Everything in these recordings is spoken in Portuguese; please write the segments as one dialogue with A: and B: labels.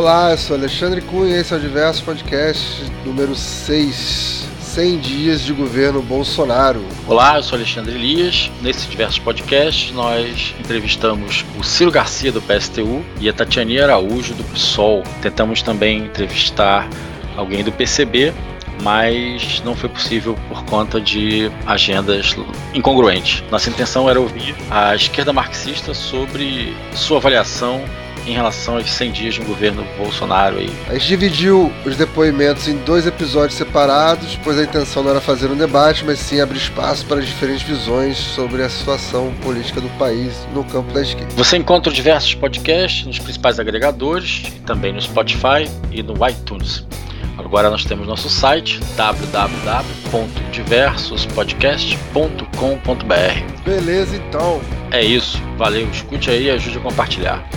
A: Olá, eu sou Alexandre Cunha e esse é o Diverso Podcast número 6, 100 dias de governo Bolsonaro.
B: Olá, eu sou Alexandre Elias. Nesse Diversos Podcast nós entrevistamos o Ciro Garcia do PSTU e a Tatiane Araújo do PSOL. Tentamos também entrevistar alguém do PCB, mas não foi possível por conta de agendas incongruentes. Nossa intenção era ouvir a esquerda marxista sobre sua avaliação em relação aos 100 dias de um governo Bolsonaro aí.
A: A gente dividiu os depoimentos em dois episódios separados, pois a intenção não era fazer um debate, mas sim abrir espaço para diferentes visões sobre a situação política do país no campo da esquerda.
B: Você encontra diversos podcasts nos principais agregadores, e também no Spotify e no iTunes. Agora nós temos nosso site www.diversospodcast.com.br.
A: Beleza, então.
B: É isso. Valeu, escute aí e ajude a compartilhar.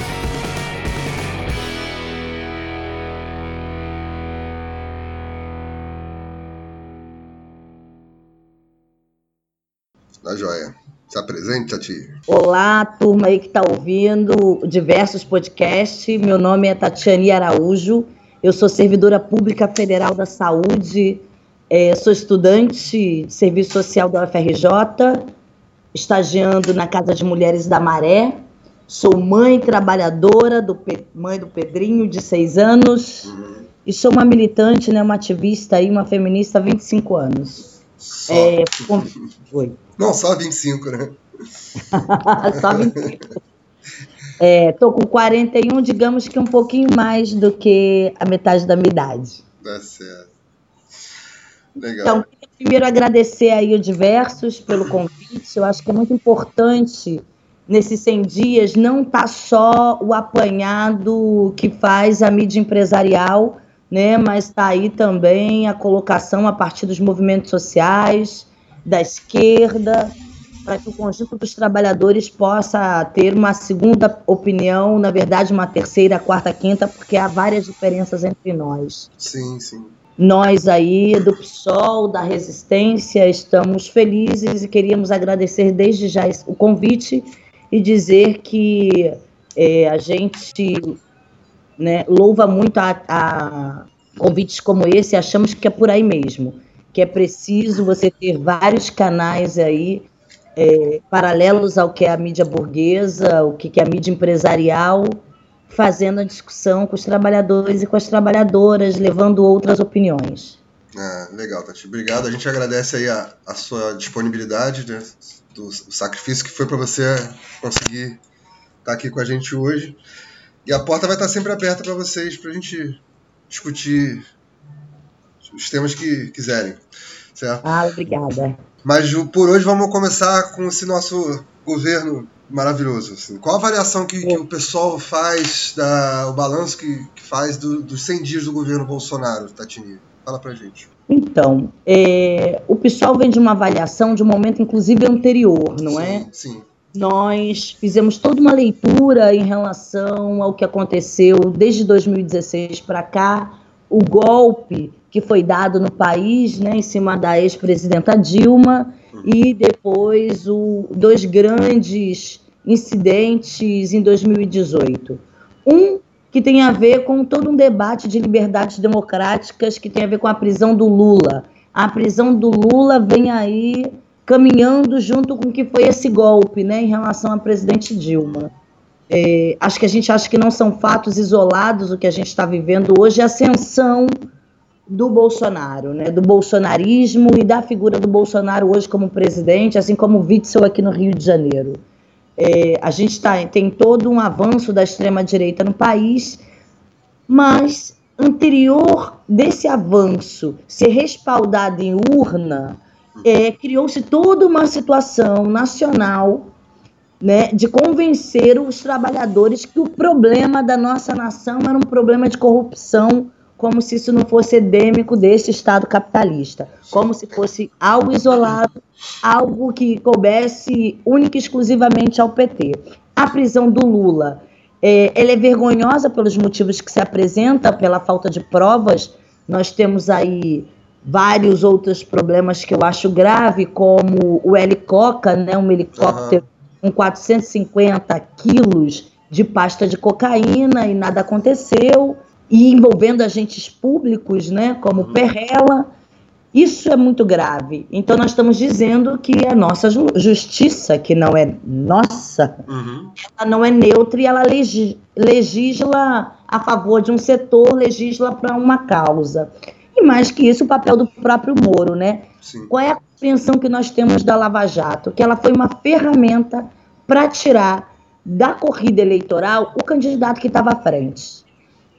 A: Tá joia. Se apresente, Tati.
C: Olá, turma aí que está ouvindo diversos podcasts. Meu nome é Tatiane Araújo. Eu sou servidora pública federal da saúde, é, sou estudante de serviço social da UFRJ, estagiando na Casa de Mulheres da Maré. Sou mãe trabalhadora, do mãe do Pedrinho, de seis anos. Uhum. E sou uma militante, né, uma ativista aí, uma feminista há 25 anos.
A: Só. É, com... Oi. Não, só 25, né?
C: só 25. É, tô com 41, digamos que um pouquinho mais do que a metade da minha idade.
A: Tá certo. Legal.
C: Então, primeiro agradecer aí o Diversos pelo convite. Eu acho que é muito importante nesses 100 dias não tá só o apanhado que faz a mídia empresarial, né, mas está aí também a colocação a partir dos movimentos sociais, da esquerda, para que o conjunto dos trabalhadores possa ter uma segunda opinião, na verdade, uma terceira, quarta, quinta, porque há várias diferenças entre nós.
A: Sim, sim.
C: Nós aí do PSOL, da Resistência, estamos felizes e queríamos agradecer desde já o convite e dizer que é, a gente né, louva muito a, a convites como esse, achamos que é por aí mesmo que é preciso você ter vários canais aí é, paralelos ao que é a mídia burguesa, o que é a mídia empresarial, fazendo a discussão com os trabalhadores e com as trabalhadoras, levando outras opiniões.
A: Ah, legal, Tati. Obrigado. A gente agradece aí a, a sua disponibilidade, né, do, do sacrifício que foi para você conseguir estar tá aqui com a gente hoje. E a porta vai estar sempre aberta para vocês, para a gente discutir os temas que quiserem. Certo?
C: Ah, obrigada.
A: Mas por hoje vamos começar com esse nosso governo maravilhoso. Assim. Qual a avaliação que, que, o pessoal faz, da, o balanço que, que faz do, dos 100 dias do governo Bolsonaro, Tatini? Fala pra gente.
C: Então, é, o pessoal vem de uma avaliação de um momento, inclusive, anterior, não
A: sim,
C: é?
A: Sim.
C: Nós fizemos toda uma leitura em relação ao que aconteceu desde 2016 para cá, o golpe que foi dado no país, né, em cima da ex-presidenta Dilma, e depois o, dois grandes incidentes em 2018. Um que tem a ver com todo um debate de liberdades democráticas que tem a ver com a prisão do Lula. A prisão do Lula vem aí caminhando junto com o que foi esse golpe, né, em relação à presidente Dilma. É, acho que a gente acha que não são fatos isolados o que a gente está vivendo hoje, a ascensão do Bolsonaro, né, do bolsonarismo e da figura do Bolsonaro hoje como presidente, assim como o Witzel aqui no Rio de Janeiro. É, a gente tá, tem todo um avanço da extrema-direita no país, mas anterior desse avanço ser respaldado em urna, é, criou-se toda uma situação nacional né, de convencer os trabalhadores que o problema da nossa nação era um problema de corrupção como se isso não fosse endêmico desse Estado capitalista, como se fosse algo isolado, algo que coubesse única e exclusivamente ao PT. A prisão do Lula, é, ela é vergonhosa pelos motivos que se apresenta, pela falta de provas. Nós temos aí vários outros problemas que eu acho grave, como o helicoca, né, um helicóptero uhum. com 450 quilos de pasta de cocaína e nada aconteceu, e envolvendo agentes públicos, né, como uhum. Perrela. Isso é muito grave. Então, nós estamos dizendo que a nossa justiça, que não é nossa, uhum. ela não é neutra e ela legisla a favor de um setor, legisla para uma causa. E mais que isso, o papel do próprio Moro, né? Sim. Qual é a compreensão que nós temos da Lava Jato? Que ela foi uma ferramenta para tirar da corrida eleitoral o candidato que estava à frente.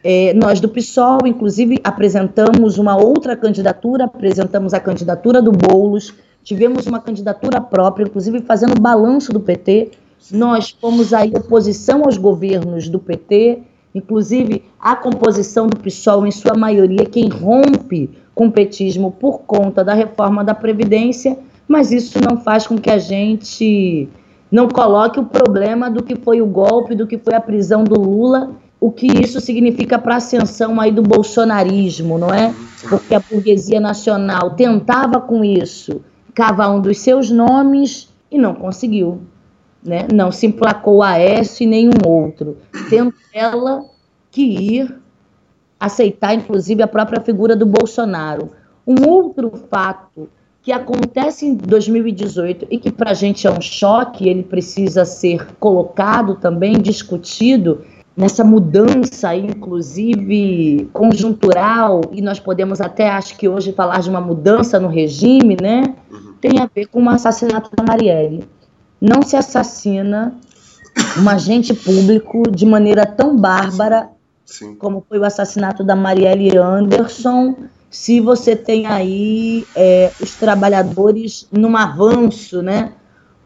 C: É, nós do PSOL, inclusive, apresentamos uma outra candidatura, apresentamos a candidatura do Boulos, tivemos uma candidatura própria, inclusive fazendo balanço do PT. Nós fomos aí oposição aos governos do PT, inclusive a composição do PSOL, em sua maioria, quem rompe com o petismo por conta da reforma da Previdência, mas isso não faz com que a gente não coloque o problema do que foi o golpe, do que foi a prisão do Lula o que isso significa para a ascensão aí do bolsonarismo, não é? Porque a burguesia nacional tentava com isso cavar um dos seus nomes e não conseguiu. Né? Não se emplacou a Aécio e nenhum outro, tendo ela que ir aceitar, inclusive, a própria figura do Bolsonaro. Um outro fato que acontece em 2018 e que para a gente é um choque, ele precisa ser colocado também, discutido, nessa mudança, inclusive conjuntural, e nós podemos até, acho que hoje, falar de uma mudança no regime, né? Uhum. Tem a ver com o assassinato da Marielle. Não se assassina um agente público de maneira tão bárbara Sim. como foi o assassinato da Marielle Anderson, se você tem aí é, os trabalhadores num avanço, né?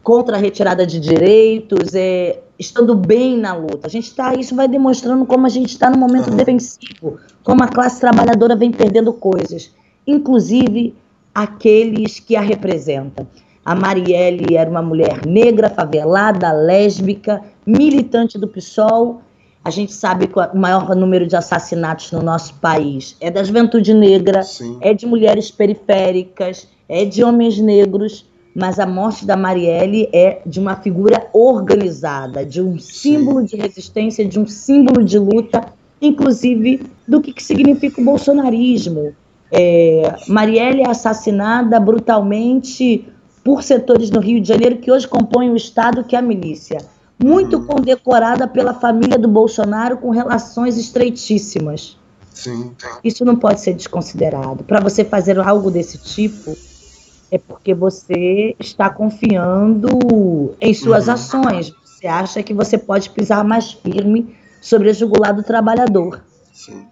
C: Contra a retirada de direitos, é, estando bem na luta. A gente está, isso vai demonstrando como a gente está no momento defensivo, como a classe trabalhadora vem perdendo coisas, inclusive aqueles que a representam. A Marielle era uma mulher negra, favelada, lésbica, militante do PSOL. A gente sabe que o maior número de assassinatos no nosso país é da juventude negra, Sim. é de mulheres periféricas, é de homens negros mas a morte da Marielle é de uma figura organizada, de um símbolo Sim. de resistência, de um símbolo de luta, inclusive do que, que significa o bolsonarismo. É, Marielle é assassinada brutalmente por setores no Rio de Janeiro que hoje compõem o Estado, que é a milícia. Muito hum. condecorada pela família do Bolsonaro com relações estreitíssimas. Sim. Isso não pode ser desconsiderado. Para você fazer algo desse tipo, é porque você está confiando em suas uhum. ações. Você acha que você pode pisar mais firme sobre a jugular do trabalhador. Sim.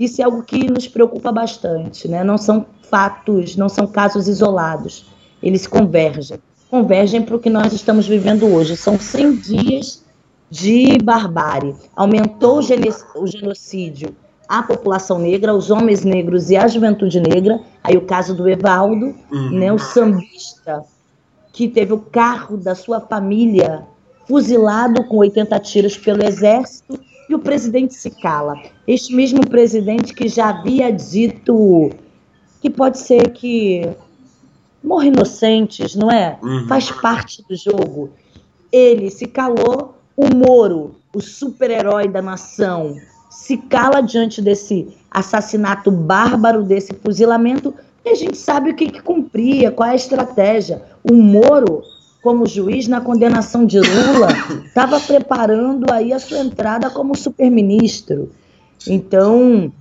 C: Isso é algo que nos preocupa bastante, né? Não são fatos, não são casos isolados. Eles convergem. Convergem para o que nós estamos vivendo hoje. São 100 dias de barbárie. Aumentou o genocídio a população negra, os homens negros e a juventude negra. Aí o caso do Evaldo, uhum. né, o sambista, que teve o carro da sua família fuzilado com 80 tiros pelo exército, e o presidente se cala. Este mesmo presidente que já havia dito que pode ser que morram inocentes, não é? Uhum. Faz parte do jogo. Ele se calou, o Moro, o super-herói da nação, se cala diante desse assassinato bárbaro, desse fuzilamento, e a gente sabe o que, que cumpria, qual é a estratégia. O Moro, como juiz na condenação de Lula, estava preparando aí a sua entrada como superministro. Então,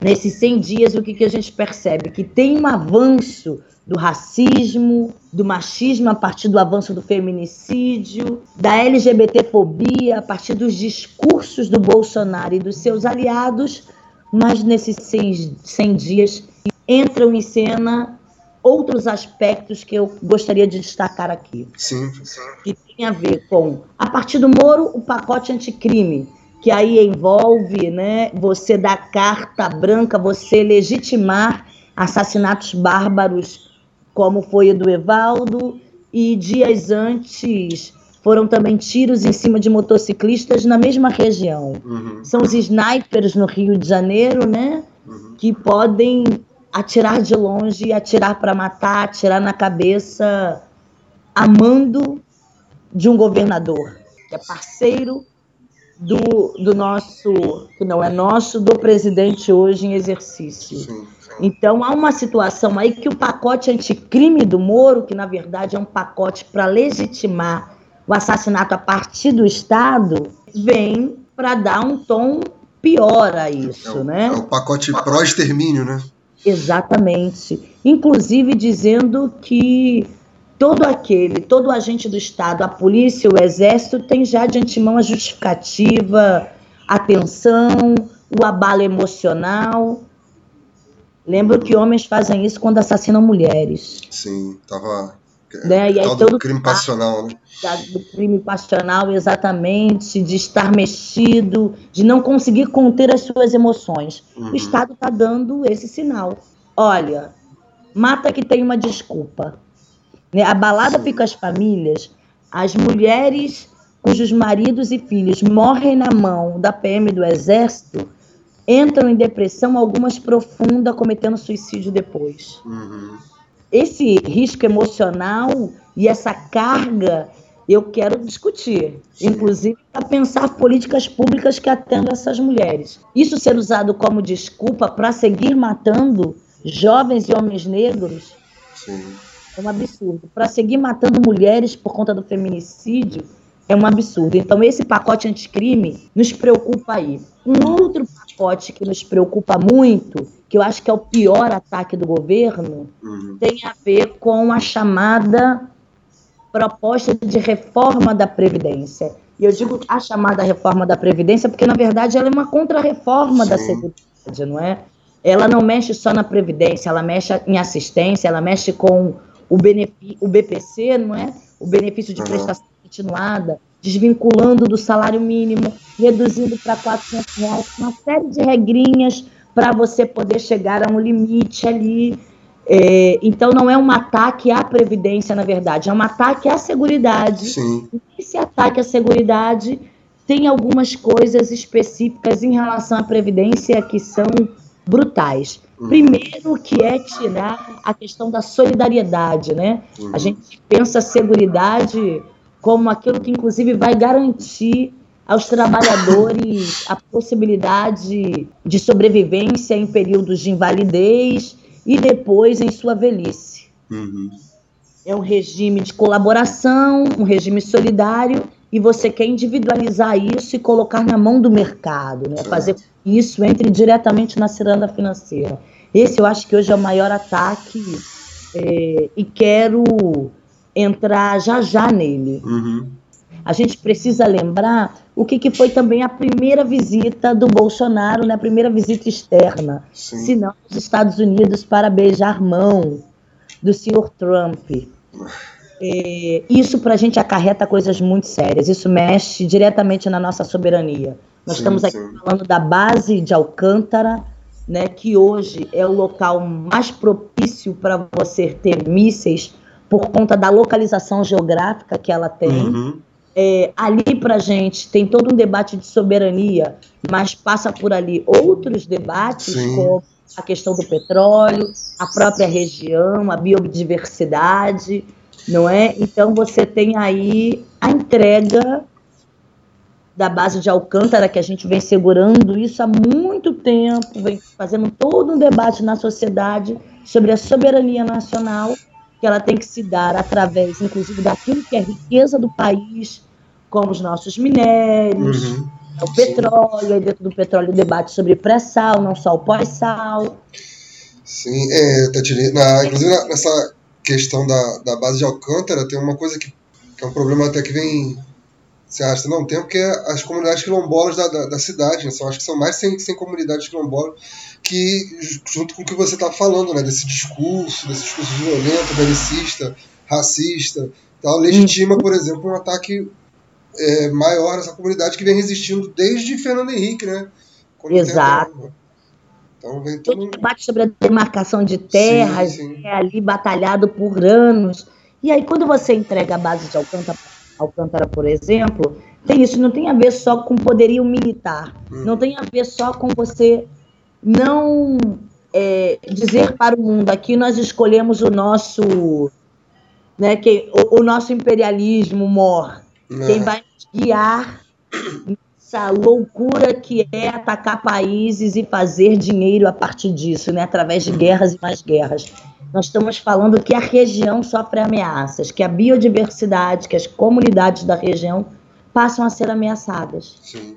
C: nesses 100 dias, o que, que a gente percebe? Que tem um avanço do racismo, do machismo a partir do avanço do feminicídio, da LGBTfobia a partir dos discursos do Bolsonaro e dos seus aliados, mas nesses 100, 100 dias entram em cena outros aspectos que eu gostaria de destacar aqui.
A: Sim, sim.
C: Que tem a ver com, a partir do Moro, o pacote anticrime, que aí envolve né, você dar carta branca, você legitimar assassinatos bárbaros como foi o do Evaldo, e dias antes foram também tiros em cima de motociclistas na mesma região. Uhum. São os snipers no Rio de Janeiro, né? Uhum. Que podem atirar de longe, atirar para matar, atirar na cabeça, amando de um governador, que é parceiro do, do nosso, que não é nosso, do presidente hoje em exercício. Sim, sim. Então há uma situação aí que o pacote anticrime do Moro, que na verdade é um pacote para legitimar o assassinato a partir do Estado, vem para dar um tom pior a isso,
A: é o,
C: né?
A: É o pacote pró-extermínio, né?
C: Exatamente. Inclusive dizendo que todo aquele, todo agente do Estado, a polícia, o exército, tem já de antemão a justificativa, a tensão, o abalo emocional. Lembro que homens fazem isso quando assassinam mulheres.
A: Sim, tava.
C: Né? E aí,
A: todo crime passional, né?
C: do crime passional, exatamente, de estar mexido, de não conseguir conter as suas emoções. Uhum. O Estado está dando esse sinal. Olha, mata que tem uma desculpa. Né? Abalada Sim. fica as famílias, as mulheres cujos maridos e filhos morrem na mão da PM do Exército entram em depressão, algumas profunda, cometendo suicídio depois.
A: Uhum.
C: Esse risco emocional e essa carga eu quero discutir, inclusive para pensar políticas públicas que atendam essas mulheres. Isso ser usado como desculpa para seguir matando jovens e homens negros
A: Sim.
C: É um absurdo. Para seguir matando mulheres por conta do feminicídio é um absurdo. Então, esse pacote anticrime nos preocupa aí. Um outro pacote que nos preocupa muito, que eu acho que é o pior ataque do governo,
A: uhum.
C: tem a ver com a chamada proposta de reforma da Previdência. E eu digo a chamada reforma da Previdência porque, na verdade, ela é uma contra-reforma da Seguridade, não é? Ela não mexe só na Previdência, ela mexe em assistência, ela mexe com o, o BPC, não é? O benefício de uhum. prestação continuada, desvinculando do salário mínimo, reduzindo para 400 reais, uma série de regrinhas para você poder chegar a um limite ali é, então, não é um ataque à Previdência, na verdade, é um ataque à Seguridade.
A: Sim.
C: Esse ataque à Seguridade tem algumas coisas específicas em relação à Previdência que são brutais. Uhum. Primeiro, que é tirar a questão da solidariedade, né? Uhum. A gente pensa a Seguridade como aquilo que, inclusive, vai garantir aos trabalhadores a possibilidade de sobrevivência em períodos de invalidez e depois em sua velhice.
A: Uhum.
C: É um regime de colaboração, um regime solidário, e você quer individualizar isso e colocar na mão do mercado, né? fazer isso entre diretamente na ciranda financeira. Esse eu acho que hoje é o maior ataque é, e quero entrar já já nele.
A: Uhum.
C: A gente precisa lembrar o que, que, foi também a primeira visita do Bolsonaro, né, a primeira visita externa,
A: Sim.
C: se não os Estados Unidos para beijar mão do senhor Trump. É, isso para a gente acarreta coisas muito sérias, isso mexe diretamente na nossa soberania. Nós sim, estamos aqui sim. falando da base de Alcântara, né, que hoje é o local mais propício para você ter mísseis por conta da localização geográfica que ela tem.
A: Uhum.
C: É, ali para gente tem todo um debate de soberania, mas passa por ali outros debates, Sim. como a questão do petróleo, a própria região, a biodiversidade, não é? Então você tem aí a entrega da base de Alcântara, que a gente vem segurando isso há muito tempo, vem fazendo todo um debate na sociedade sobre a soberania nacional que ela tem que se dar através, inclusive, daquilo que é riqueza do país, como os nossos minérios,
A: uhum.
C: o petróleo, aí dentro do petróleo o debate sobre pré-sal, não só o pós-sal.
A: Sim, é, Tatine, na, inclusive nessa questão da, da base de Alcântara, tem uma coisa que, que é um problema até que vem se arrastando há um tempo, que é as comunidades quilombolas da, da, da cidade, né? são, acho que são mais de 100, 100 comunidades quilombolas que, junto com o que você está falando, né, desse discurso, desse discurso violento, belicista, racista, tal, legitima, por exemplo, um ataque é, maior nessa comunidade que vem resistindo desde Fernando Henrique, né?
C: Quando Exato. Tenta,
A: então vem todo
C: um debate sobre a demarcação de terras, sim, sim. É ali batalhado por anos. E aí, quando você entrega a base de Alcântara, Alcântara, por exemplo, tem isso, não tem a ver só com poderio militar, hum. não tem a ver só com você não é, dizer para o mundo aqui nós escolhemos o nosso, né, que, o, o nosso imperialismo mor. Quem vai guiar essa loucura que é atacar países e fazer dinheiro a partir disso, né? através de guerras e mais guerras. Nós estamos falando que a região sofre ameaças, que a biodiversidade, que as comunidades da região passam a ser ameaçadas. Sim.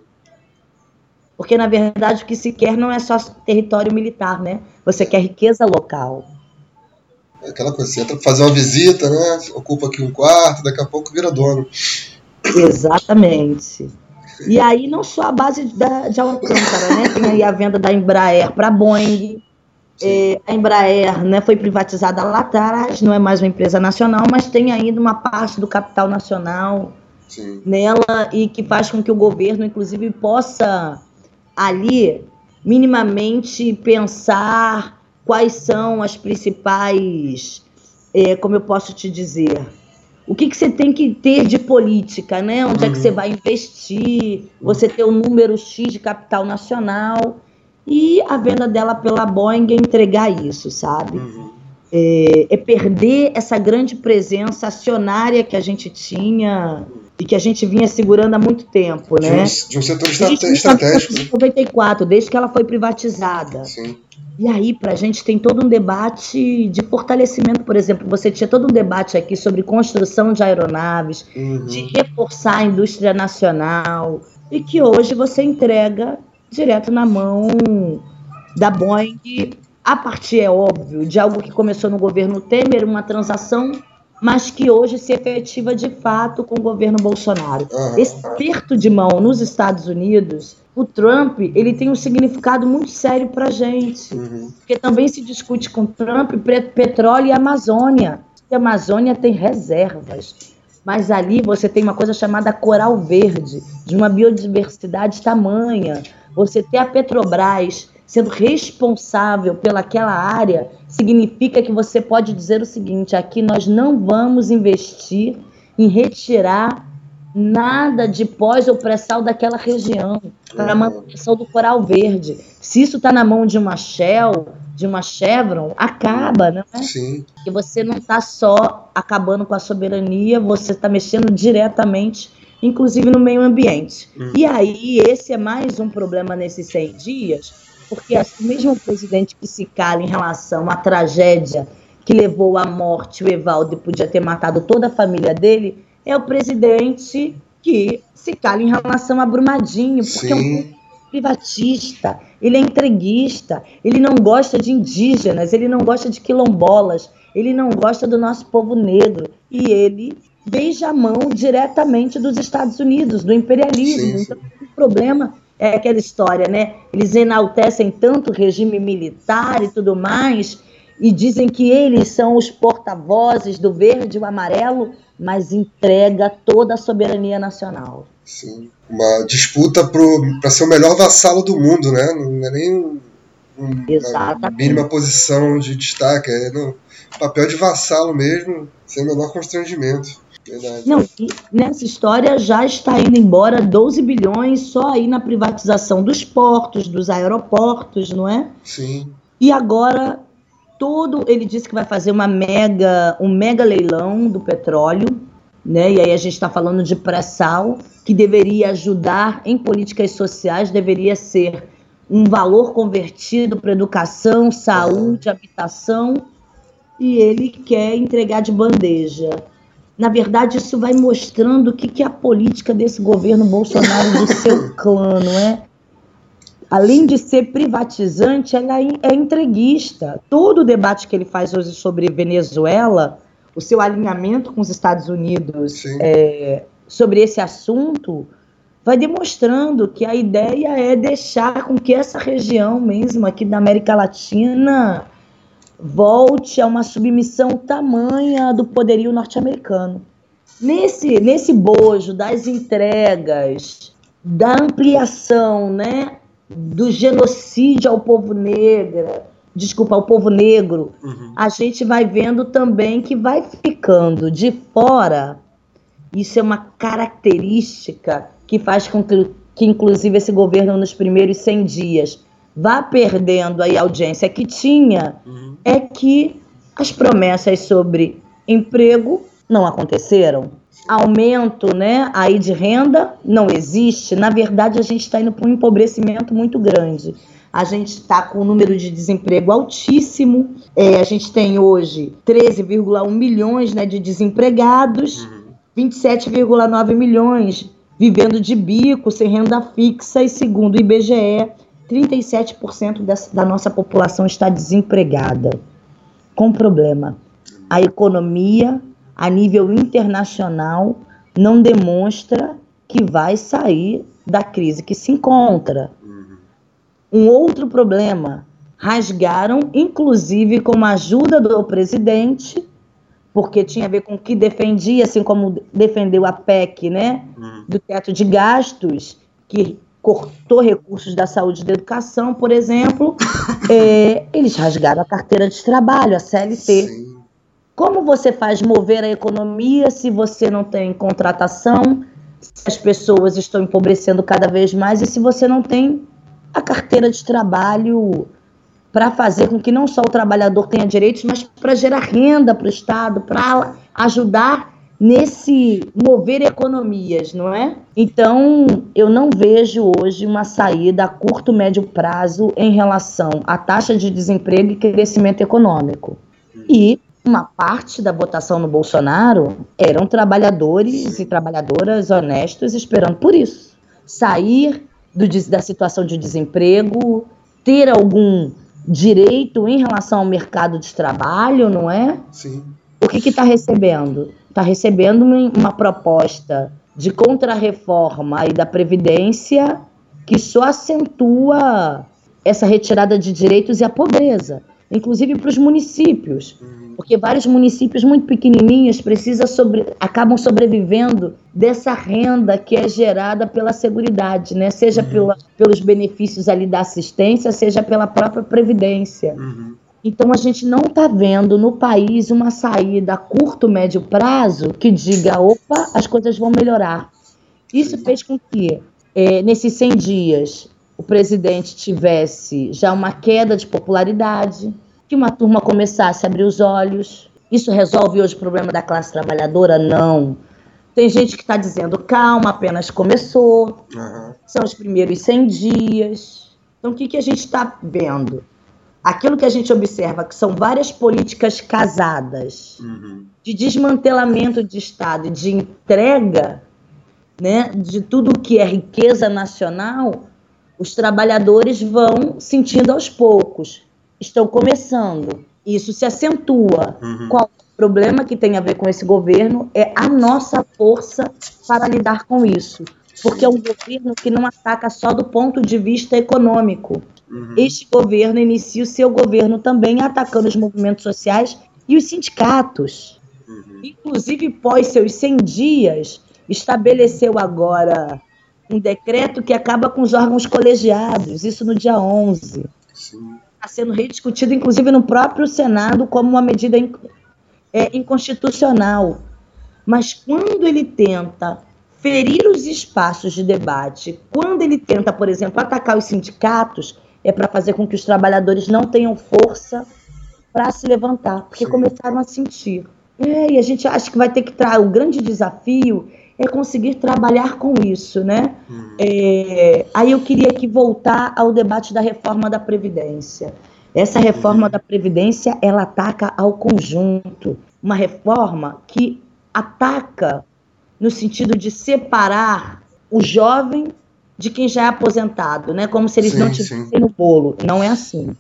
C: Porque, na verdade, o que se quer não é só território militar, né? Você quer riqueza local.
A: É aquela coisa, você entra para fazer uma visita, né? Ocupa aqui um quarto, daqui a pouco vira dono.
C: Exatamente. E aí não só a base da, de Alcântara, né? Tem aí a venda da Embraer para a Boeing. É, a Embraer né, foi privatizada lá atrás, não é mais uma empresa nacional, mas tem ainda uma parte do capital nacional Sim. nela e que faz com que o governo, inclusive, possa ali minimamente pensar quais são as principais, é, como eu posso te dizer, o que, que você tem que ter de política, né? Onde uhum. é que você uhum. vai investir, você ter um número X de capital nacional e a venda dela pela Boeing é entregar isso, sabe? Uhum. É, é, perder essa grande presença acionária que a gente tinha e que a gente vinha segurando há muito tempo, né?
A: De um, de um setor estratégico. Desde
C: 94, desde que ela foi privatizada. Sim. E aí, para a gente tem todo um debate de fortalecimento, por exemplo, você tinha todo um debate aqui sobre construção de aeronaves, uhum. de reforçar a indústria nacional, e que hoje você entrega direto na mão da Boeing, a partir, é óbvio, de algo que começou no governo Temer, uma transação mas que hoje se efetiva de fato com o governo Bolsonaro. Uhum. Esse aperto de mão nos Estados Unidos, o Trump, ele tem um significado muito sério para a gente, uhum. porque também se discute com Trump petróleo e Amazônia. A Amazônia tem reservas, mas ali você tem uma coisa chamada coral verde, de uma biodiversidade tamanha. Você tem a Petrobras sendo responsável pelaquela área, significa que você pode dizer o seguinte: aqui nós não vamos investir em retirar nada de pós ou pré-sal daquela região para a manutenção do coral verde. Se isso está na mão de uma Shell, de uma Chevron, acaba, né?
A: Sim.
C: E você não está só acabando com a soberania, você está mexendo diretamente, inclusive no meio ambiente. Uhum. E aí, esse é mais um problema nesses 100 dias, porque o mesmo presidente que se cala em relação à tragédia que levou à morte o Evaldo e podia ter matado toda a família dele, é o presidente que se cala em relação a Brumadinho, porque Sim. é um privatista, ele é entreguista, ele não gosta de indígenas, ele não gosta de quilombolas, ele não gosta do nosso povo negro e ele beija a mão diretamente dos Estados Unidos, do imperialismo. Sim, sim. Então, o problema é aquela história, né? Eles enaltecem tanto o regime militar e tudo mais, e dizem que eles são os porta-vozes do verde e o amarelo, mas entrega toda a soberania nacional.
A: Sim, uma disputa para ser o melhor vassalo do mundo, né? Não é nem um, uma mínima posição de destaque, é no papel de vassalo mesmo, sem o menor constrangimento. Verdade.
C: Não, nessa história já está indo embora 12 bilhões só aí na privatização dos portos, dos aeroportos, não é?
A: Sim.
C: E agora todo ele disse que vai fazer uma mega, um mega leilão do petróleo, né? E aí a gente está falando de pré-sal, que deveria ajudar em políticas sociais, deveria ser um valor convertido para educação, saúde, habitação, e ele quer entregar de bandeja. Na verdade, isso vai mostrando o que, que é a política desse governo Bolsonaro, do seu clã, não é? Além de ser privatizante, ela é, é entreguista. Todo o debate que ele faz hoje sobre Venezuela, o seu alinhamento com os Estados Unidos é, sobre esse assunto, vai demonstrando que a ideia é deixar com que essa região mesmo aqui da América Latina volte a uma submissão tamanha do poderio norte-americano. Nesse, nesse bojo das entregas, da ampliação, né, do genocídio ao povo negro, desculpa, ao povo negro, uhum. a gente vai vendo também que vai ficando de fora. Isso é uma característica que faz com que, que inclusive, esse governo, nos primeiros 100 dias, vá perdendo a audiência que tinha, uhum. é que as promessas sobre emprego não aconteceram. Aumento né, aí de renda não existe. Na verdade, a gente está indo para um empobrecimento muito grande. A gente está com um número de desemprego altíssimo. É, a gente tem hoje 13,1 milhões né, de desempregados, uhum. 27,9 milhões vivendo de bico, sem renda fixa, e segundo o IBGE, 37% da nossa população está desempregada, com problema. A economia, a nível internacional, não demonstra que vai sair da crise que se encontra. Um outro problema, rasgaram, inclusive com a ajuda do presidente, porque tinha a ver com o que defendia, assim como defendeu a PEC, né, uhum. do teto de gastos, que cortou recursos da saúde e da educação, por exemplo, é, eles rasgaram a carteira de trabalho, a CLT. Sim. Como você faz mover a economia se você não tem contratação, se as pessoas estão empobrecendo cada vez mais e se você não tem a carteira de trabalho para fazer com que não só o trabalhador tenha direitos, mas para gerar renda para o Estado, para ajudar nesse mover economias, não é? Então, eu não vejo hoje uma saída a curto, médio prazo em relação à taxa de desemprego e crescimento econômico. E uma parte da votação no Bolsonaro eram trabalhadores e trabalhadoras honestos esperando por isso. Sair do, da situação de desemprego, ter algum direito em relação ao mercado de trabalho, não é?
A: Sim.
C: O que está recebendo? Está recebendo uma proposta de contrarreforma aí da Previdência que só acentua essa retirada de direitos e a pobreza, inclusive para os municípios. Uhum porque vários municípios muito pequenininhos precisam sobre, acabam sobrevivendo dessa renda que é gerada pela Seguridade, né? seja uhum. pela, pelos benefícios ali da assistência, seja pela própria Previdência. Uhum. Então a gente não está vendo no país uma saída a curto, médio prazo que diga, opa, as coisas vão melhorar. Isso fez com que, é, nesses 100 dias, o presidente tivesse já uma queda de popularidade, que uma turma começasse a abrir os olhos. Isso resolve hoje o problema da classe trabalhadora? Não. Tem gente que está dizendo, calma, apenas começou. Uhum. São os primeiros 100 dias. Então, o que, que a gente está vendo? Aquilo que a gente observa, que são várias políticas casadas uhum. de desmantelamento de Estado e de entrega né, de tudo que é riqueza nacional, os trabalhadores vão sentindo aos poucos estão começando. Isso se acentua. Uhum. Qual o problema que tem a ver com esse governo é a nossa força para lidar com isso. Porque é um governo que não ataca só do ponto de vista econômico. Uhum. Este governo inicia o seu governo também atacando os movimentos sociais e os sindicatos. Uhum. Inclusive, pós seus 100 dias, estabeleceu agora um decreto que acaba com os órgãos colegiados, isso no dia 11. Sim está sendo rediscutido, inclusive no próprio Senado, como uma medida é, inconstitucional. Mas quando ele tenta ferir os espaços de debate, quando ele tenta, por exemplo, atacar os sindicatos, é para fazer com que os trabalhadores não tenham força para se levantar, porque Sim. começaram a sentir. É, e a gente acha que vai ter que trazer o grande desafio é conseguir trabalhar com isso, né? Uhum. É, aí eu queria aqui voltar ao debate da reforma da Previdência. Essa reforma uhum. da Previdência, ela ataca ao conjunto. Uma reforma que ataca no sentido de separar o jovem de quem já é aposentado, né? Como se eles sim, não tivessem no bolo. Não é assim.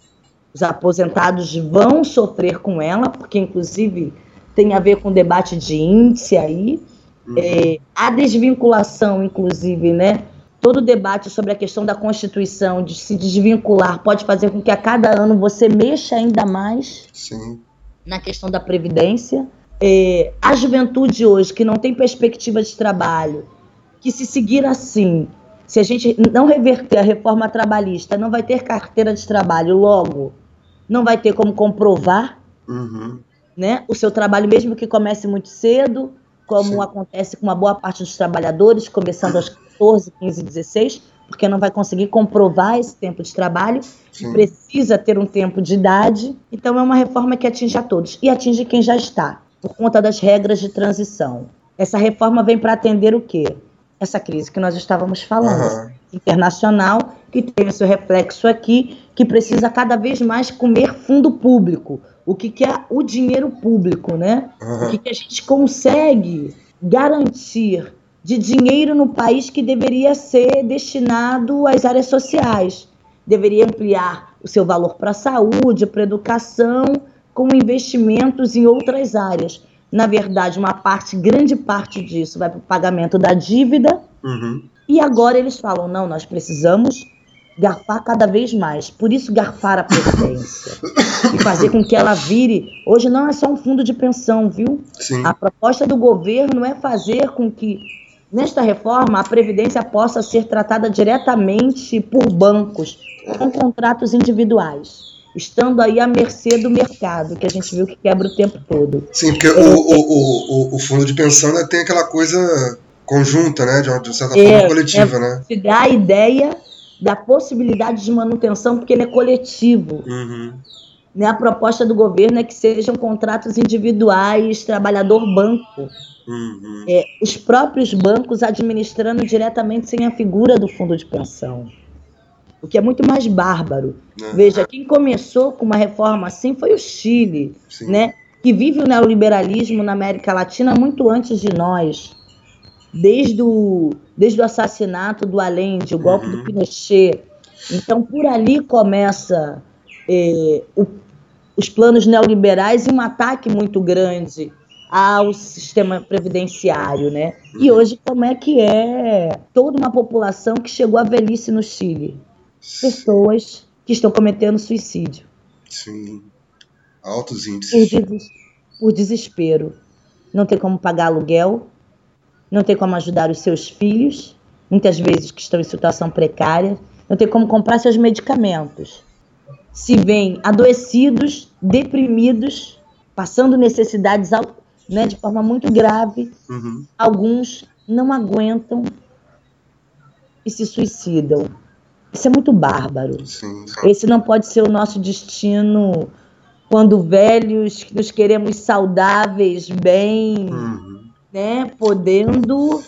C: Os aposentados vão sofrer com ela, porque inclusive tem a ver com o debate de índice aí, Uhum. É, a desvinculação, inclusive, né? Todo o debate sobre a questão da Constituição, de se desvincular, pode fazer com que a cada ano você mexa ainda mais
A: Sim.
C: na questão da Previdência. É, a juventude hoje, que não tem perspectiva de trabalho, que se seguir assim, se a gente não reverter a reforma trabalhista, não vai ter carteira de trabalho, logo, não vai ter como comprovar uhum. né, o seu trabalho, mesmo que comece muito cedo, como Sim. acontece com uma boa parte dos trabalhadores, começando aos 14, 15, 16, porque não vai conseguir comprovar esse tempo de trabalho, precisa ter um tempo de idade. Então, é uma reforma que atinge a todos e atinge quem já está, por conta das regras de transição. Essa reforma vem para atender o quê? Essa crise que nós estávamos falando, uhum. internacional, que tem o seu reflexo aqui, que precisa cada vez mais comer fundo público. O que, que é o dinheiro público, né? Uhum. O que, que a gente consegue garantir de dinheiro no país que deveria ser destinado às áreas sociais. Deveria ampliar o seu valor para a saúde, para a educação, com investimentos em outras áreas. Na verdade, uma parte, grande parte disso vai para o pagamento da dívida. Uhum. E agora eles falam: não, nós precisamos garfar cada vez mais. Por isso, garfar a previdência e fazer com que ela vire. Hoje não é só um fundo de pensão, viu? Sim. A proposta do governo é fazer com que, nesta reforma, a previdência possa ser tratada diretamente por bancos, com contratos individuais. Estando aí à mercê do mercado, que a gente viu que quebra o tempo todo.
A: Sim, porque é, o, o, o, o, fundo de pensão né, tem aquela coisa conjunta, né? De uma, de certa é, forma coletiva, é, né?
C: Te dá a ideia da possibilidade de manutenção, porque ele é coletivo. Uhum. Né? A proposta do governo é que sejam contratos individuais, trabalhador-banco. Uhum. É, os próprios bancos administrando diretamente sem a figura do fundo de pensão. O que é muito mais bárbaro. Uhum. Veja, quem começou com uma reforma assim foi o Chile, né? que vive o neoliberalismo na América Latina muito antes de nós desde o, desde o assassinato do Allende, o golpe uhum. do Pinochet. Então, por ali começa é, o, os planos neoliberais e um ataque muito grande ao sistema previdenciário, né? Uhum. E hoje, como é que é toda uma população que chegou à velhice no Chile? Pessoas que estão cometendo suicídio.
A: Sim. Altos índices.
C: Por, des por desespero. Não tem como pagar aluguel, não tem como ajudar os seus filhos, muitas vezes que estão em situação precária, não tem como comprar seus medicamentos. Se vêm adoecidos, deprimidos, passando necessidades né, de forma muito grave, uhum. alguns não aguentam e se suicidam. Isso é muito bárbaro. Sim, sim. Esse não pode ser o nosso destino quando velhos, nos queremos saudáveis, bem. Uhum né, podendo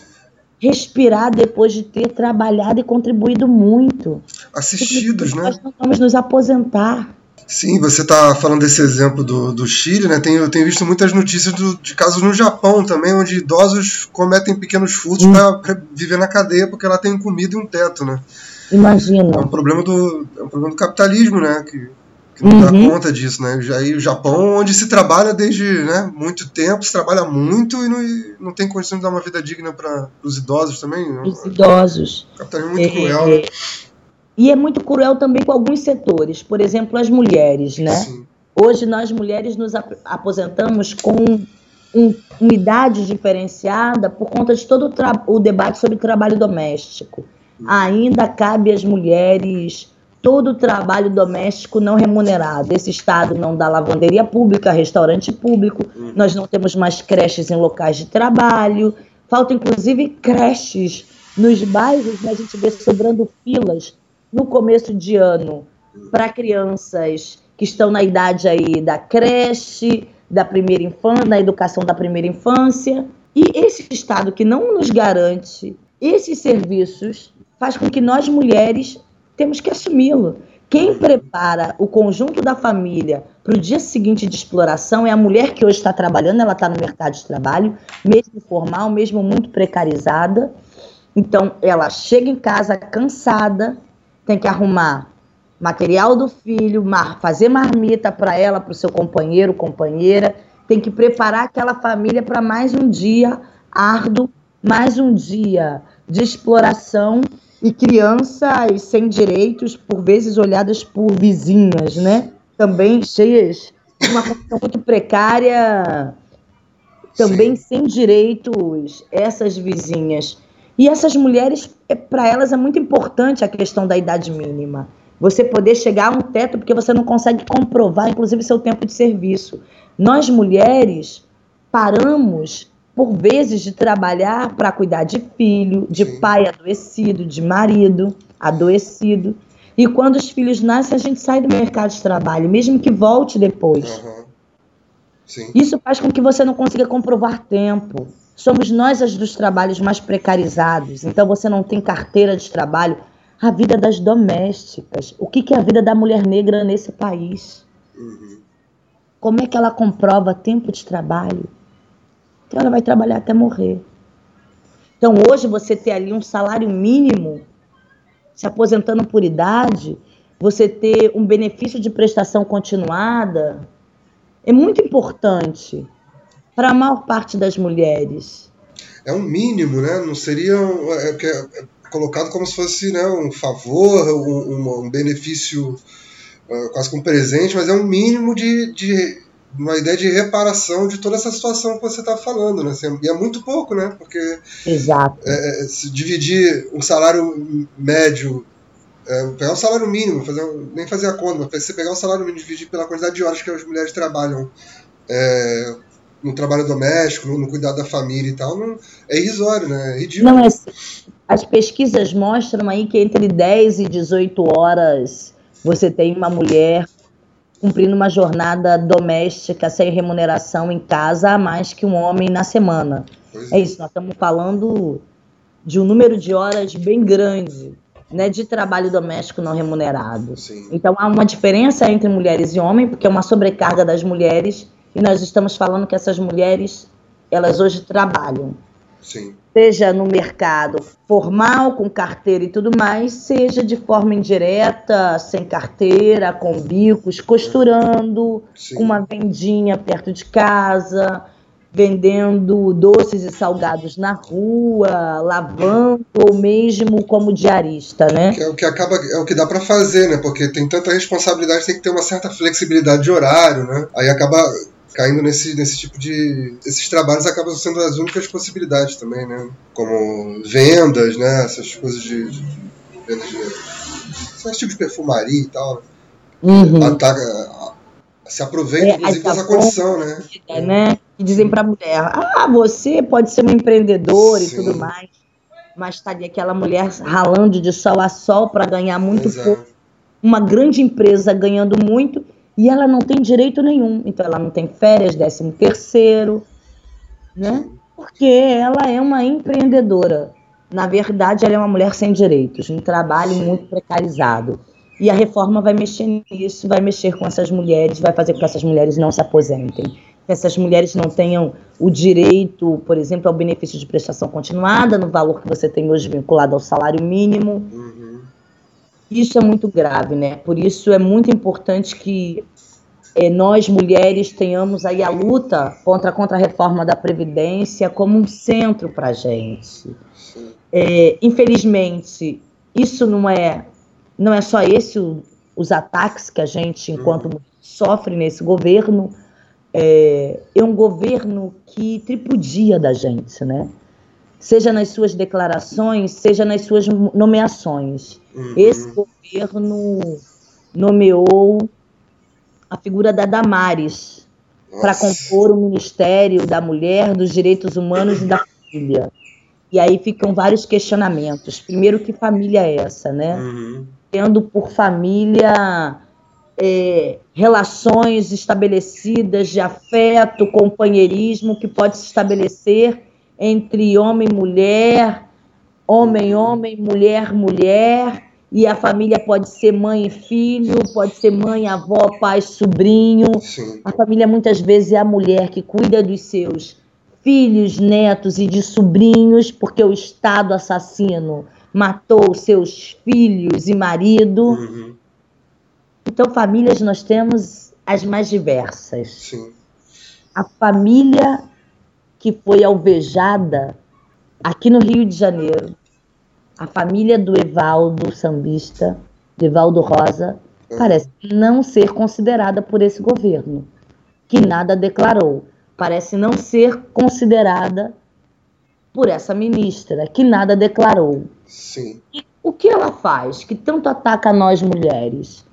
C: respirar depois de ter trabalhado e contribuído muito.
A: Assistidos, né?
C: Nós não vamos nos aposentar.
A: Sim, você está falando desse exemplo do, do Chile, né? Tem, eu tenho visto muitas notícias do, de casos no Japão também, onde idosos cometem pequenos furtos para viver na cadeia porque ela tem comida e um teto, né?
C: Imagina.
A: É um problema do, é um problema do capitalismo, né? Que que não uhum. dá conta disso, né? Aí o Japão, onde se trabalha desde né, muito tempo, se trabalha muito e não, e não tem condição de dar uma vida digna para os idosos também.
C: Né? Os idosos.
A: O capitalismo é muito é, cruel. Né?
C: E é muito cruel também com alguns setores, por exemplo, as mulheres, né? Sim. Hoje nós mulheres nos aposentamos com um, uma idade diferenciada por conta de todo o, o debate sobre trabalho doméstico. Hum. Ainda cabe às mulheres todo o trabalho doméstico não remunerado. Esse Estado não dá lavanderia pública, restaurante público, uhum. nós não temos mais creches em locais de trabalho, falta inclusive creches nos bairros, né, a gente vê sobrando filas no começo de ano para crianças que estão na idade aí da creche, da primeira infância, da educação da primeira infância. E esse Estado que não nos garante esses serviços faz com que nós mulheres temos que assumi-lo. Quem prepara o conjunto da família para o dia seguinte de exploração é a mulher que hoje está trabalhando, ela está no mercado de trabalho, mesmo formal, mesmo muito precarizada. Então, ela chega em casa cansada, tem que arrumar material do filho, fazer marmita para ela, para o seu companheiro, companheira, tem que preparar aquela família para mais um dia árduo, mais um dia de exploração e crianças sem direitos, por vezes olhadas por vizinhas, né? Também cheias de uma condição muito precária, também Sim. sem direitos, essas vizinhas. E essas mulheres, é, para elas é muito importante a questão da idade mínima. Você poder chegar a um teto porque você não consegue comprovar, inclusive, seu tempo de serviço. Nós mulheres paramos por vezes, de trabalhar para cuidar de filho, de Sim. pai adoecido, de marido adoecido. E quando os filhos nascem, a gente sai do mercado de trabalho, mesmo que volte depois. Uhum. Isso faz com que você não consiga comprovar tempo. Somos nós as dos trabalhos mais precarizados. Então você não tem carteira de trabalho. A vida das domésticas. O que, que é a vida da mulher negra nesse país? Uhum. Como é que ela comprova tempo de trabalho? Então ela vai trabalhar até morrer. Então hoje você ter ali um salário mínimo, se aposentando por idade, você ter um benefício de prestação continuada, é muito importante para a maior parte das mulheres.
A: É um mínimo, né? Não seria é, é, é colocado como se fosse né, um favor, um, um benefício uh, quase como um presente, mas é um mínimo de, de uma ideia de reparação de toda essa situação que você está falando, né? Assim, e é muito pouco, né? Porque
C: Exato.
A: É, é, se dividir um salário médio, é, pegar um salário mínimo, fazer, nem fazer a conta, mas você pegar um salário mínimo e dividir pela quantidade de horas que as mulheres trabalham é, no trabalho doméstico, no, no, cuidado da família e tal, não, é irrisório, né? É ridículo. Não,
C: as pesquisas mostram aí que entre 10 e 18 horas você tem uma mulher cumprindo uma jornada doméstica sem remuneração em casa a mais que um homem na semana. É. é isso, nós estamos falando de um número de horas bem grande né, de trabalho doméstico não remunerado. Sim. Então há uma diferença entre mulheres e homens, porque é uma sobrecarga das mulheres, e nós estamos falando que essas mulheres, elas hoje trabalham.
A: Sim.
C: Seja no mercado formal, com carteira e tudo mais, seja de forma indireta, sem carteira, com bicos, costurando, Sim. com uma vendinha perto de casa, vendendo doces e salgados na rua, lavando ou mesmo como diarista, né?
A: É o que acaba é o que dá para fazer, né? Porque tem tanta responsabilidade, tem que ter uma certa flexibilidade de horário, né? Aí acaba caindo nesse, nesse tipo de. Esses trabalhos acabam sendo as únicas possibilidades também, né? Como vendas, né? Essas coisas de. de vendas de. Esses tipos de perfumaria e tal. Uhum. Ataca, se aproveita, é, inclusive, dessa condição, né?
C: É, né? E dizem para a mulher: ah, você pode ser uma empreendedora Sim. e tudo mais. Mas está ali aquela mulher ralando de sol a sol para ganhar muito Exato. pouco. Uma grande empresa ganhando muito e ela não tem direito nenhum. Então ela não tem férias, décimo terceiro, né? Porque ela é uma empreendedora. Na verdade, ela é uma mulher sem direitos, um trabalho muito precarizado. E a reforma vai mexer nisso, vai mexer com essas mulheres, vai fazer com que essas mulheres não se aposentem. Que essas mulheres não tenham o direito, por exemplo, ao benefício de prestação continuada, no valor que você tem hoje vinculado ao salário mínimo. Uhum isso é muito grave, né? Por isso é muito importante que é, nós, mulheres, tenhamos aí a luta contra a contra-reforma da Previdência como um centro para a gente. É, infelizmente, isso não é, não é só esse o, os ataques que a gente, enquanto uhum. sofre nesse governo, é, é um governo que tripudia da gente, né? Seja nas suas declarações, seja nas suas nomeações. Uhum. Esse governo nomeou a figura da Damares para compor o Ministério da Mulher, dos Direitos Humanos e da Família. E aí ficam vários questionamentos. Primeiro, que família é essa, né? Uhum. Tendo por família é, relações estabelecidas de afeto, companheirismo que pode se estabelecer entre homem e mulher, homem, homem, mulher, mulher, e a família pode ser mãe e filho, pode ser mãe, avó, pai, sobrinho. Sim. A família muitas vezes é a mulher que cuida dos seus filhos, netos e de sobrinhos, porque o Estado assassino matou seus filhos e marido. Uhum. Então, famílias nós temos as mais diversas.
A: Sim.
C: A família que foi alvejada aqui no Rio de Janeiro, a família do Evaldo sambista, do Evaldo Rosa, parece não ser considerada por esse governo, que nada declarou. Parece não ser considerada por essa ministra, que nada declarou.
A: Sim.
C: E o que ela faz que tanto ataca nós mulheres?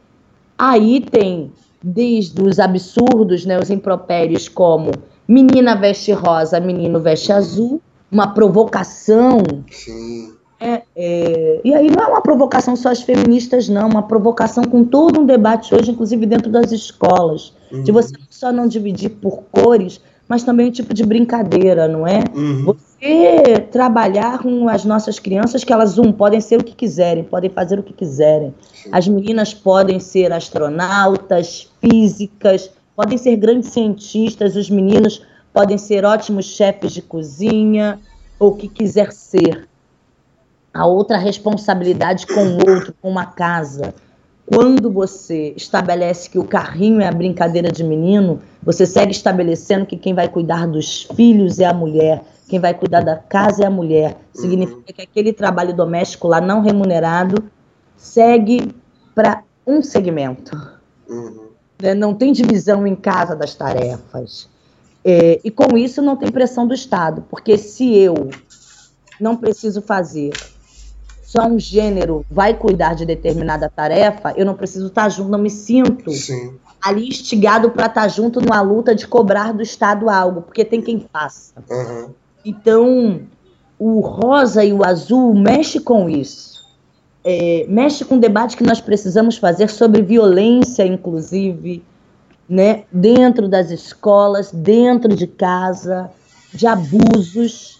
C: Aí tem desde os absurdos, né, os impropérios como menina veste rosa, menino veste azul, uma provocação.
A: Sim.
C: É, é, e aí não é uma provocação só às feministas, não, uma provocação com todo um debate hoje, inclusive dentro das escolas, uhum. de você só não dividir por cores, mas também um tipo de brincadeira, não é?
A: Uhum.
C: Você trabalhar com as nossas crianças, que elas, um, podem ser o que quiserem, podem fazer o que quiserem. As meninas podem ser astronautas, físicas, podem ser grandes cientistas, os meninos podem ser ótimos chefes de cozinha, ou o que quiser ser. A outra responsabilidade com o outro, com uma casa. Quando você estabelece que o carrinho é a brincadeira de menino, você segue estabelecendo que quem vai cuidar dos filhos é a mulher, quem vai cuidar da casa é a mulher. Significa que aquele trabalho doméstico lá não remunerado segue para um segmento.
A: Uhum.
C: Né? Não tem divisão em casa das tarefas. É, e com isso não tem pressão do Estado, porque se eu não preciso fazer, só um gênero vai cuidar de determinada tarefa, eu não preciso estar junto, não me sinto
A: Sim.
C: ali instigado para estar junto numa luta de cobrar do Estado algo, porque tem quem faça.
A: Uhum.
C: Então, o rosa e o azul mexe com isso. É, mexe com o debate que nós precisamos fazer sobre violência, inclusive, né, dentro das escolas, dentro de casa, de abusos.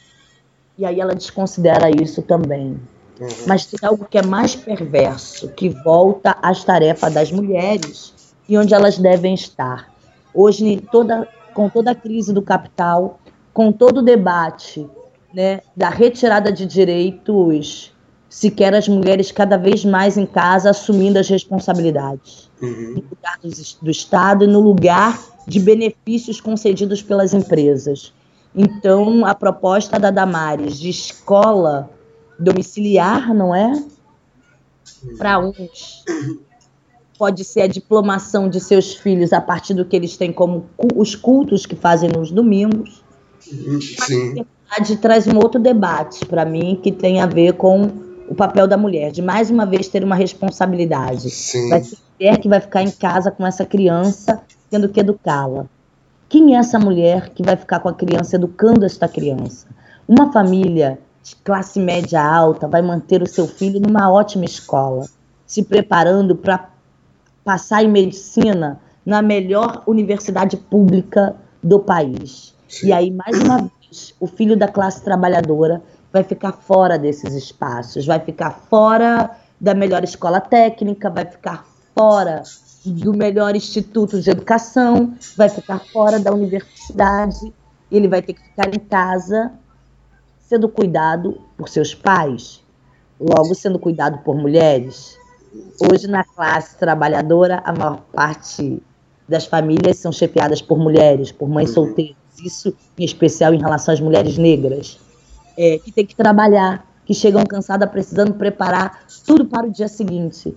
C: E aí ela desconsidera isso também.
A: Uhum.
C: Mas tem algo que é mais perverso, que volta às tarefas das mulheres e onde elas devem estar. Hoje, toda, com toda a crise do capital, com todo o debate né, da retirada de direitos, se quer as mulheres cada vez mais em casa assumindo as responsabilidades,
A: Uhum.
C: no lugar dos- do Estado e no lugar de benefícios concedidos pelas empresas. Então, a proposta da Damares de escola domiciliar, não é? Para uns, pode ser a diplomação de seus filhos a partir do que eles têm como os cultos que fazem nos domingos.
A: Uhum. Sim.
C: Verdade traz um outro debate para mim que tem a ver com o papel da mulher, de mais uma vez ter uma responsabilidade.
A: Sim.
C: Vai ser a mulher que vai ficar em casa com essa criança, tendo que educá-la. Quem é essa mulher que vai ficar com a criança, educando esta criança? Uma família de classe média alta vai manter o seu filho numa ótima escola, se preparando para passar em medicina na melhor universidade pública do país.
A: Sim.
C: E aí, mais uma vez, o filho da classe trabalhadora vai ficar fora desses espaços, vai ficar fora da melhor escola técnica, vai ficar fora do melhor instituto de educação, vai ficar fora da universidade, ele vai ter que ficar em casa sendo cuidado por seus pais, logo sendo cuidado por mulheres. Hoje, na classe trabalhadora, a maior parte das famílias são chefiadas por mulheres, por mães solteiras. Isso, em especial, em relação às mulheres negras, é, que têm que trabalhar, que chegam cansadas, precisando preparar tudo para o dia seguinte.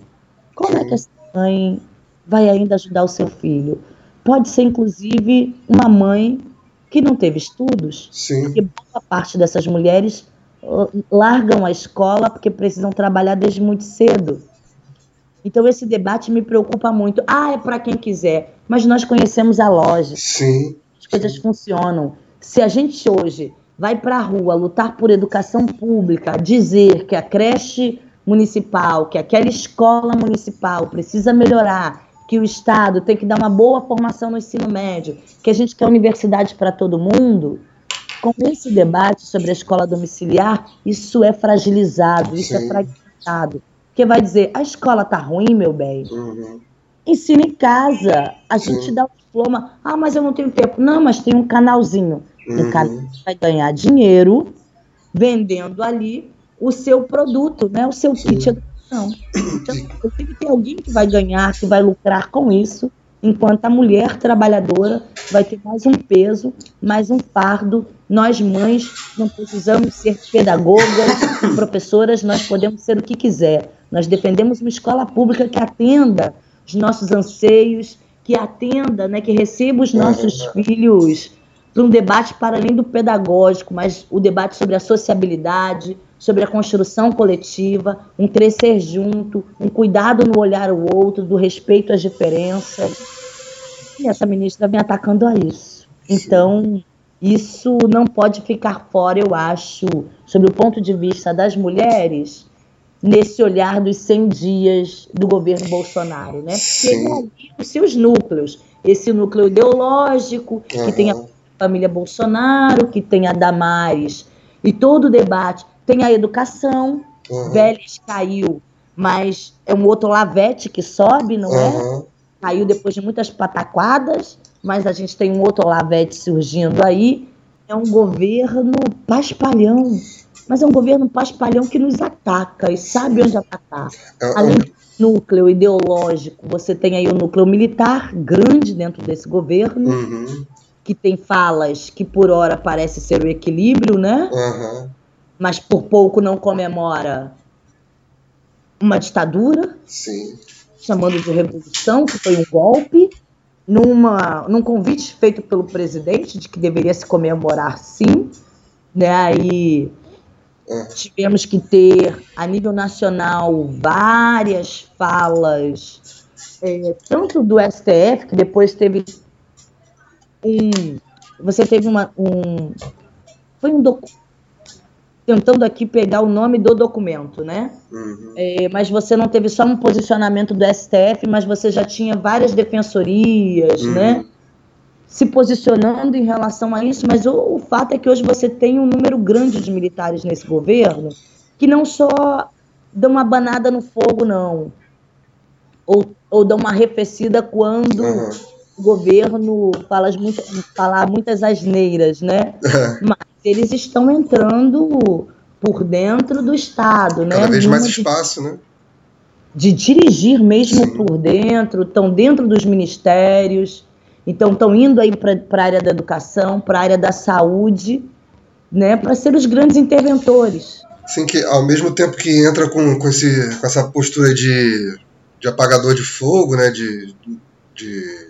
C: Como é que essa mãe vai ainda ajudar o seu filho? Pode ser, inclusive, uma mãe que não teve estudos,
A: Sim.
C: porque boa parte dessas mulheres largam a escola porque precisam trabalhar desde muito cedo. Então esse debate me preocupa muito. Ah, é para quem quiser, mas nós conhecemos a lógica,
A: Sim.
C: as coisas funcionam. Se a gente hoje vai para a rua lutar por educação pública, dizer que a creche municipal, que aquela escola municipal precisa melhorar, que o Estado tem que dar uma boa formação no ensino médio, que a gente quer universidade para todo mundo, com esse debate sobre a escola domiciliar, isso é fragilizado, isso
A: Sim.
C: é fragmentado. Porque vai dizer, a escola tá ruim, meu bem,
A: Uhum.
C: ensina em casa, a
A: Sim.
C: gente dá o diploma, ah, mas eu não tenho tempo. Não, mas tem um canalzinho.
A: Uhum.
C: canal você vai ganhar dinheiro vendendo ali o seu produto, né? o seu
A: Sim.
C: kit de educação. Então, tem que ter alguém que vai ganhar, que vai lucrar com isso, enquanto a mulher trabalhadora vai ter mais um peso, mais um fardo. Nós, mães, não precisamos ser pedagogas, professoras, nós podemos ser o que quiser. Nós defendemos uma escola pública que atenda os nossos anseios, que atenda, né, que receba os nossos filhos para um debate para além do pedagógico, mas o debate sobre a sociabilidade, sobre a construção coletiva, um crescer junto, um cuidado no olhar o outro, do respeito às diferenças. E essa ministra vem atacando a isso. Então, isso não pode ficar fora, eu acho, sob o ponto de vista das mulheres, nesse olhar dos 100 dias do governo Bolsonaro, né? Porque
A: Sim.
C: ali os seus núcleos, esse núcleo ideológico, que tem a. família Bolsonaro, que tem a Damares e todo o debate. Tem a educação, uhum. Vélez caiu, mas é um outro Lavete que sobe, não uhum. é? Caiu depois de muitas pataquadas, mas a gente tem um outro Lavete surgindo aí. É um governo paspalhão, mas é um governo paspalhão que nos ataca e sabe onde atacar. É, é Além do núcleo ideológico, você tem aí o núcleo militar grande dentro desse governo. Uhum que tem falas que por hora parece ser o equilíbrio, né? Uhum. Mas por pouco não comemora uma ditadura.
A: Sim.
C: Chamando de revolução, que foi um golpe. Numa, num convite feito pelo presidente de que deveria se comemorar sim, né? Aí uhum. tivemos que ter a nível nacional várias falas, é, tanto do STF que depois teve um. Você teve uma. Um, foi um documento. Tentando aqui pegar o nome do documento, né? Uhum. É, mas você não teve só um posicionamento do STF, mas você já tinha várias defensorias, uhum. né? Se posicionando em relação a isso, mas o, o fato é que hoje você tem um número grande de militares nesse governo que não só dão uma banada no fogo, não. Ou, ou dão uma arrefecida quando uhum governo fala, muito, falar muitas asneiras, né? Mas eles estão entrando por dentro do Estado, né?
A: Cada vez mais espaço, de, né?
C: De dirigir mesmo Sim. por dentro, estão dentro dos ministérios, então estão indo aí para a área da educação, para a área da saúde, né? Para ser os grandes interventores.
A: Sim, que ao mesmo tempo que entra com, com, esse, com essa postura de, de apagador de fogo, né? de, de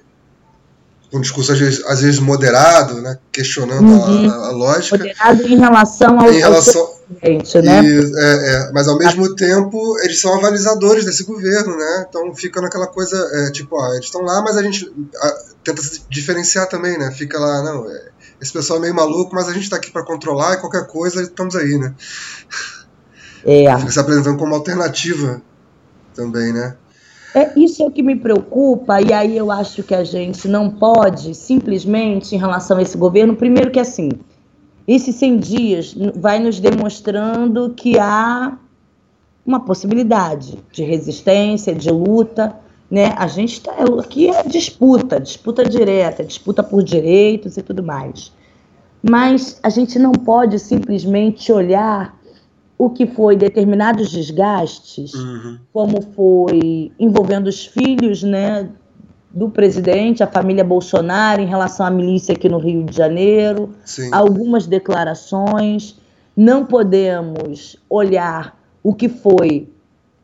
A: um discurso às vezes, às vezes moderado, né, questionando uhum. a, a, lógica.
C: Moderado em relação ao, em relação, presidente, né?
A: E, é, é, mas ao mesmo tempo eles são avalizadores desse governo, né? Então fica naquela coisa, é, tipo, ó, eles estão lá, mas a gente a, tenta se diferenciar também, né? Fica lá, não, é, esse pessoal é meio maluco, mas a gente está aqui para controlar e qualquer coisa estamos aí, né?
C: É.
A: Fica se apresentando como alternativa também, né?
C: É, isso é o que me preocupa, e aí eu acho que a gente não pode simplesmente, em relação a esse governo, primeiro que assim, esses 100 dias vai nos demonstrando que há uma possibilidade de resistência, de luta, né? A gente está aqui é disputa, disputa direta, disputa por direitos e tudo mais. Mas a gente não pode simplesmente olhar o que foi determinados desgastes, uhum. como foi envolvendo os filhos né, do presidente, a família Bolsonaro, em relação à milícia aqui no Rio de Janeiro, Sim. algumas declarações. Não podemos olhar o que foi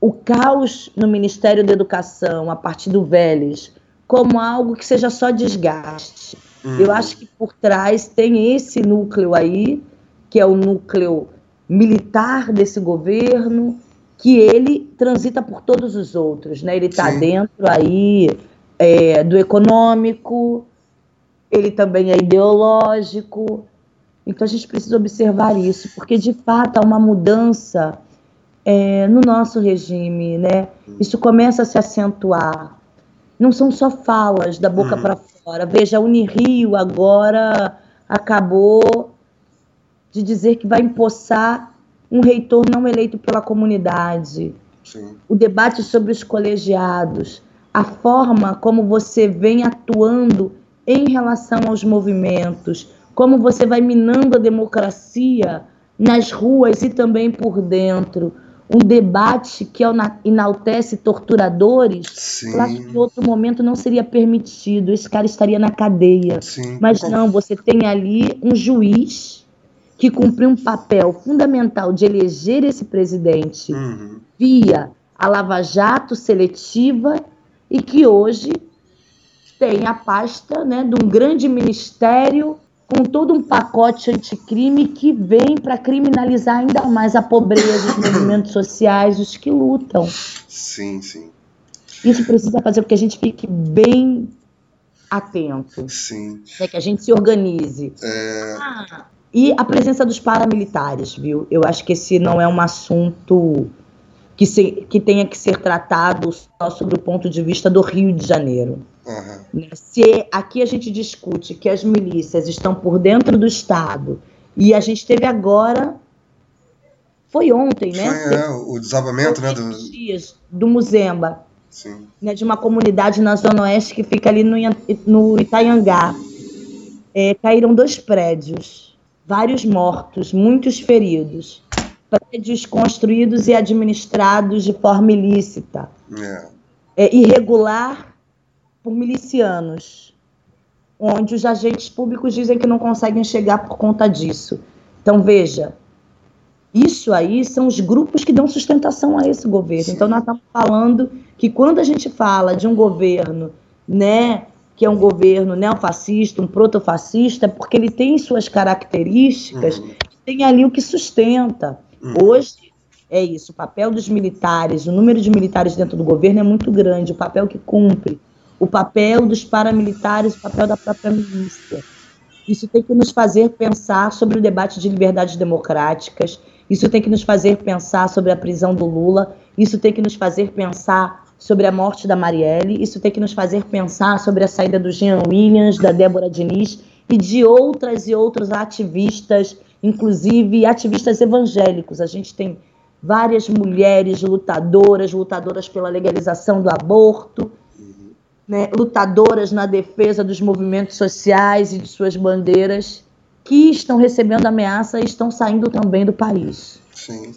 C: o caos no Ministério da Educação, a partir do Vélez, como algo que seja só desgaste. Uhum. Eu acho que por trás tem esse núcleo aí, que é o núcleo militar desse governo, que ele transita por todos os outros, né? Ele está dentro aí é, do econômico, ele também é ideológico. Então a gente precisa observar isso, porque de fato há uma mudança é, no nosso regime, né? Isso começa a se acentuar. Não são só falas da boca uhum. para fora. Veja, a Unirio agora acabou de dizer que vai empossar um reitor não eleito pela comunidade. Sim. O debate sobre os colegiados, a forma como você vem atuando em relação aos movimentos, como você vai minando a democracia nas ruas e também por dentro. Um debate que enaltece torturadores, Sim. lá que em outro momento não seria permitido, esse cara estaria na cadeia. Sim. Mas não, você tem ali um juiz que cumpriu um papel fundamental de eleger esse presidente uhum. via a Lava Jato seletiva e que hoje tem a pasta né, de um grande ministério com todo um pacote anticrime que vem para criminalizar ainda mais a pobreza, os movimentos sociais, os que lutam.
A: Sim, sim.
C: Isso precisa fazer com que a gente fique bem atento.
A: Sim.
C: Né, que a gente se organize.
A: É... Ah,
C: e a presença dos paramilitares, viu? Eu acho que esse não é um assunto que, se, que tenha que ser tratado só sobre o ponto de vista do Rio de Janeiro. Uhum. Se aqui a gente discute que as milícias estão por dentro do Estado e a gente teve agora foi ontem, né?
A: Foi, é, o desabamento, né?
C: Do... Dias, do Muzemba. Sim. Né, de uma comunidade na Zona Oeste que fica ali no, no Itaiangá. É, caíram dois prédios, vários mortos, muitos feridos. Prédios construídos e administrados de forma ilícita. É. É, irregular por milicianos, onde os agentes públicos dizem que não conseguem chegar por conta disso. Então, veja, isso aí são os grupos que dão sustentação a esse governo. Sim. Então, nós estamos falando que quando a gente fala de um governo, né, que é um governo neofascista, um protofascista, porque ele tem suas características, uhum. tem ali o que sustenta. Uhum. Hoje é isso, o papel dos militares, o número de militares dentro do governo é muito grande, o papel que cumpre, o papel dos paramilitares, o papel da própria milícia. Isso tem que nos fazer pensar sobre o debate de liberdades democráticas, isso tem que nos fazer pensar sobre a prisão do Lula, isso tem que nos fazer pensar sobre a morte da Marielle, isso tem que nos fazer pensar sobre a saída do Jean Williams, da Débora Diniz e de outras e outros ativistas, inclusive ativistas evangélicos. A gente tem várias mulheres lutadoras, lutadoras pela legalização do aborto, né, lutadoras na defesa dos movimentos sociais e de suas bandeiras que estão recebendo ameaça e estão saindo também do país.
A: Sim.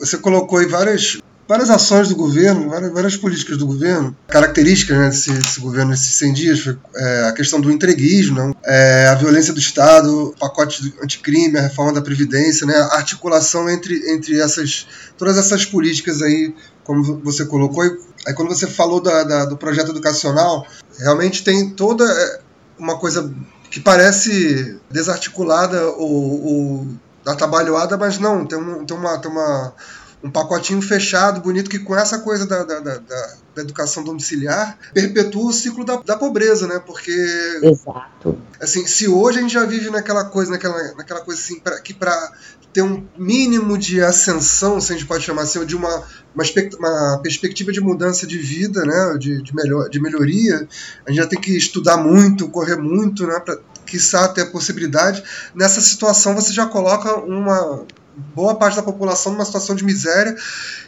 A: Você colocou aí várias, várias ações do governo, várias, várias políticas do governo, características né, desse, desse governo nesses 100 dias, é, a questão do entreguismo, né, é, a violência do Estado, o pacote anticrime, a reforma da Previdência, né, a articulação entre, entre essas, todas essas políticas aí, como você colocou. E, aí quando você falou da, da, do projeto educacional, realmente tem toda é, uma coisa que parece desarticulada ou, ou atabalhoada, mas não, tem, um, tem, uma, tem uma, um pacotinho fechado, bonito, que com essa coisa da, da, da, da educação domiciliar perpetua o ciclo da, da pobreza, né? Porque.
C: Exato.
A: Assim, se hoje a gente já vive naquela coisa, naquela, naquela coisa assim, pra, que para ter um mínimo de ascensão, se a gente pode chamar assim, ou de uma, uma, uma perspectiva de mudança de vida, né, de, de, melhor, de melhoria, a gente já tem que estudar muito, correr muito, né, para quiçá ter a possibilidade. Nessa situação você já coloca uma boa parte da população numa situação de miséria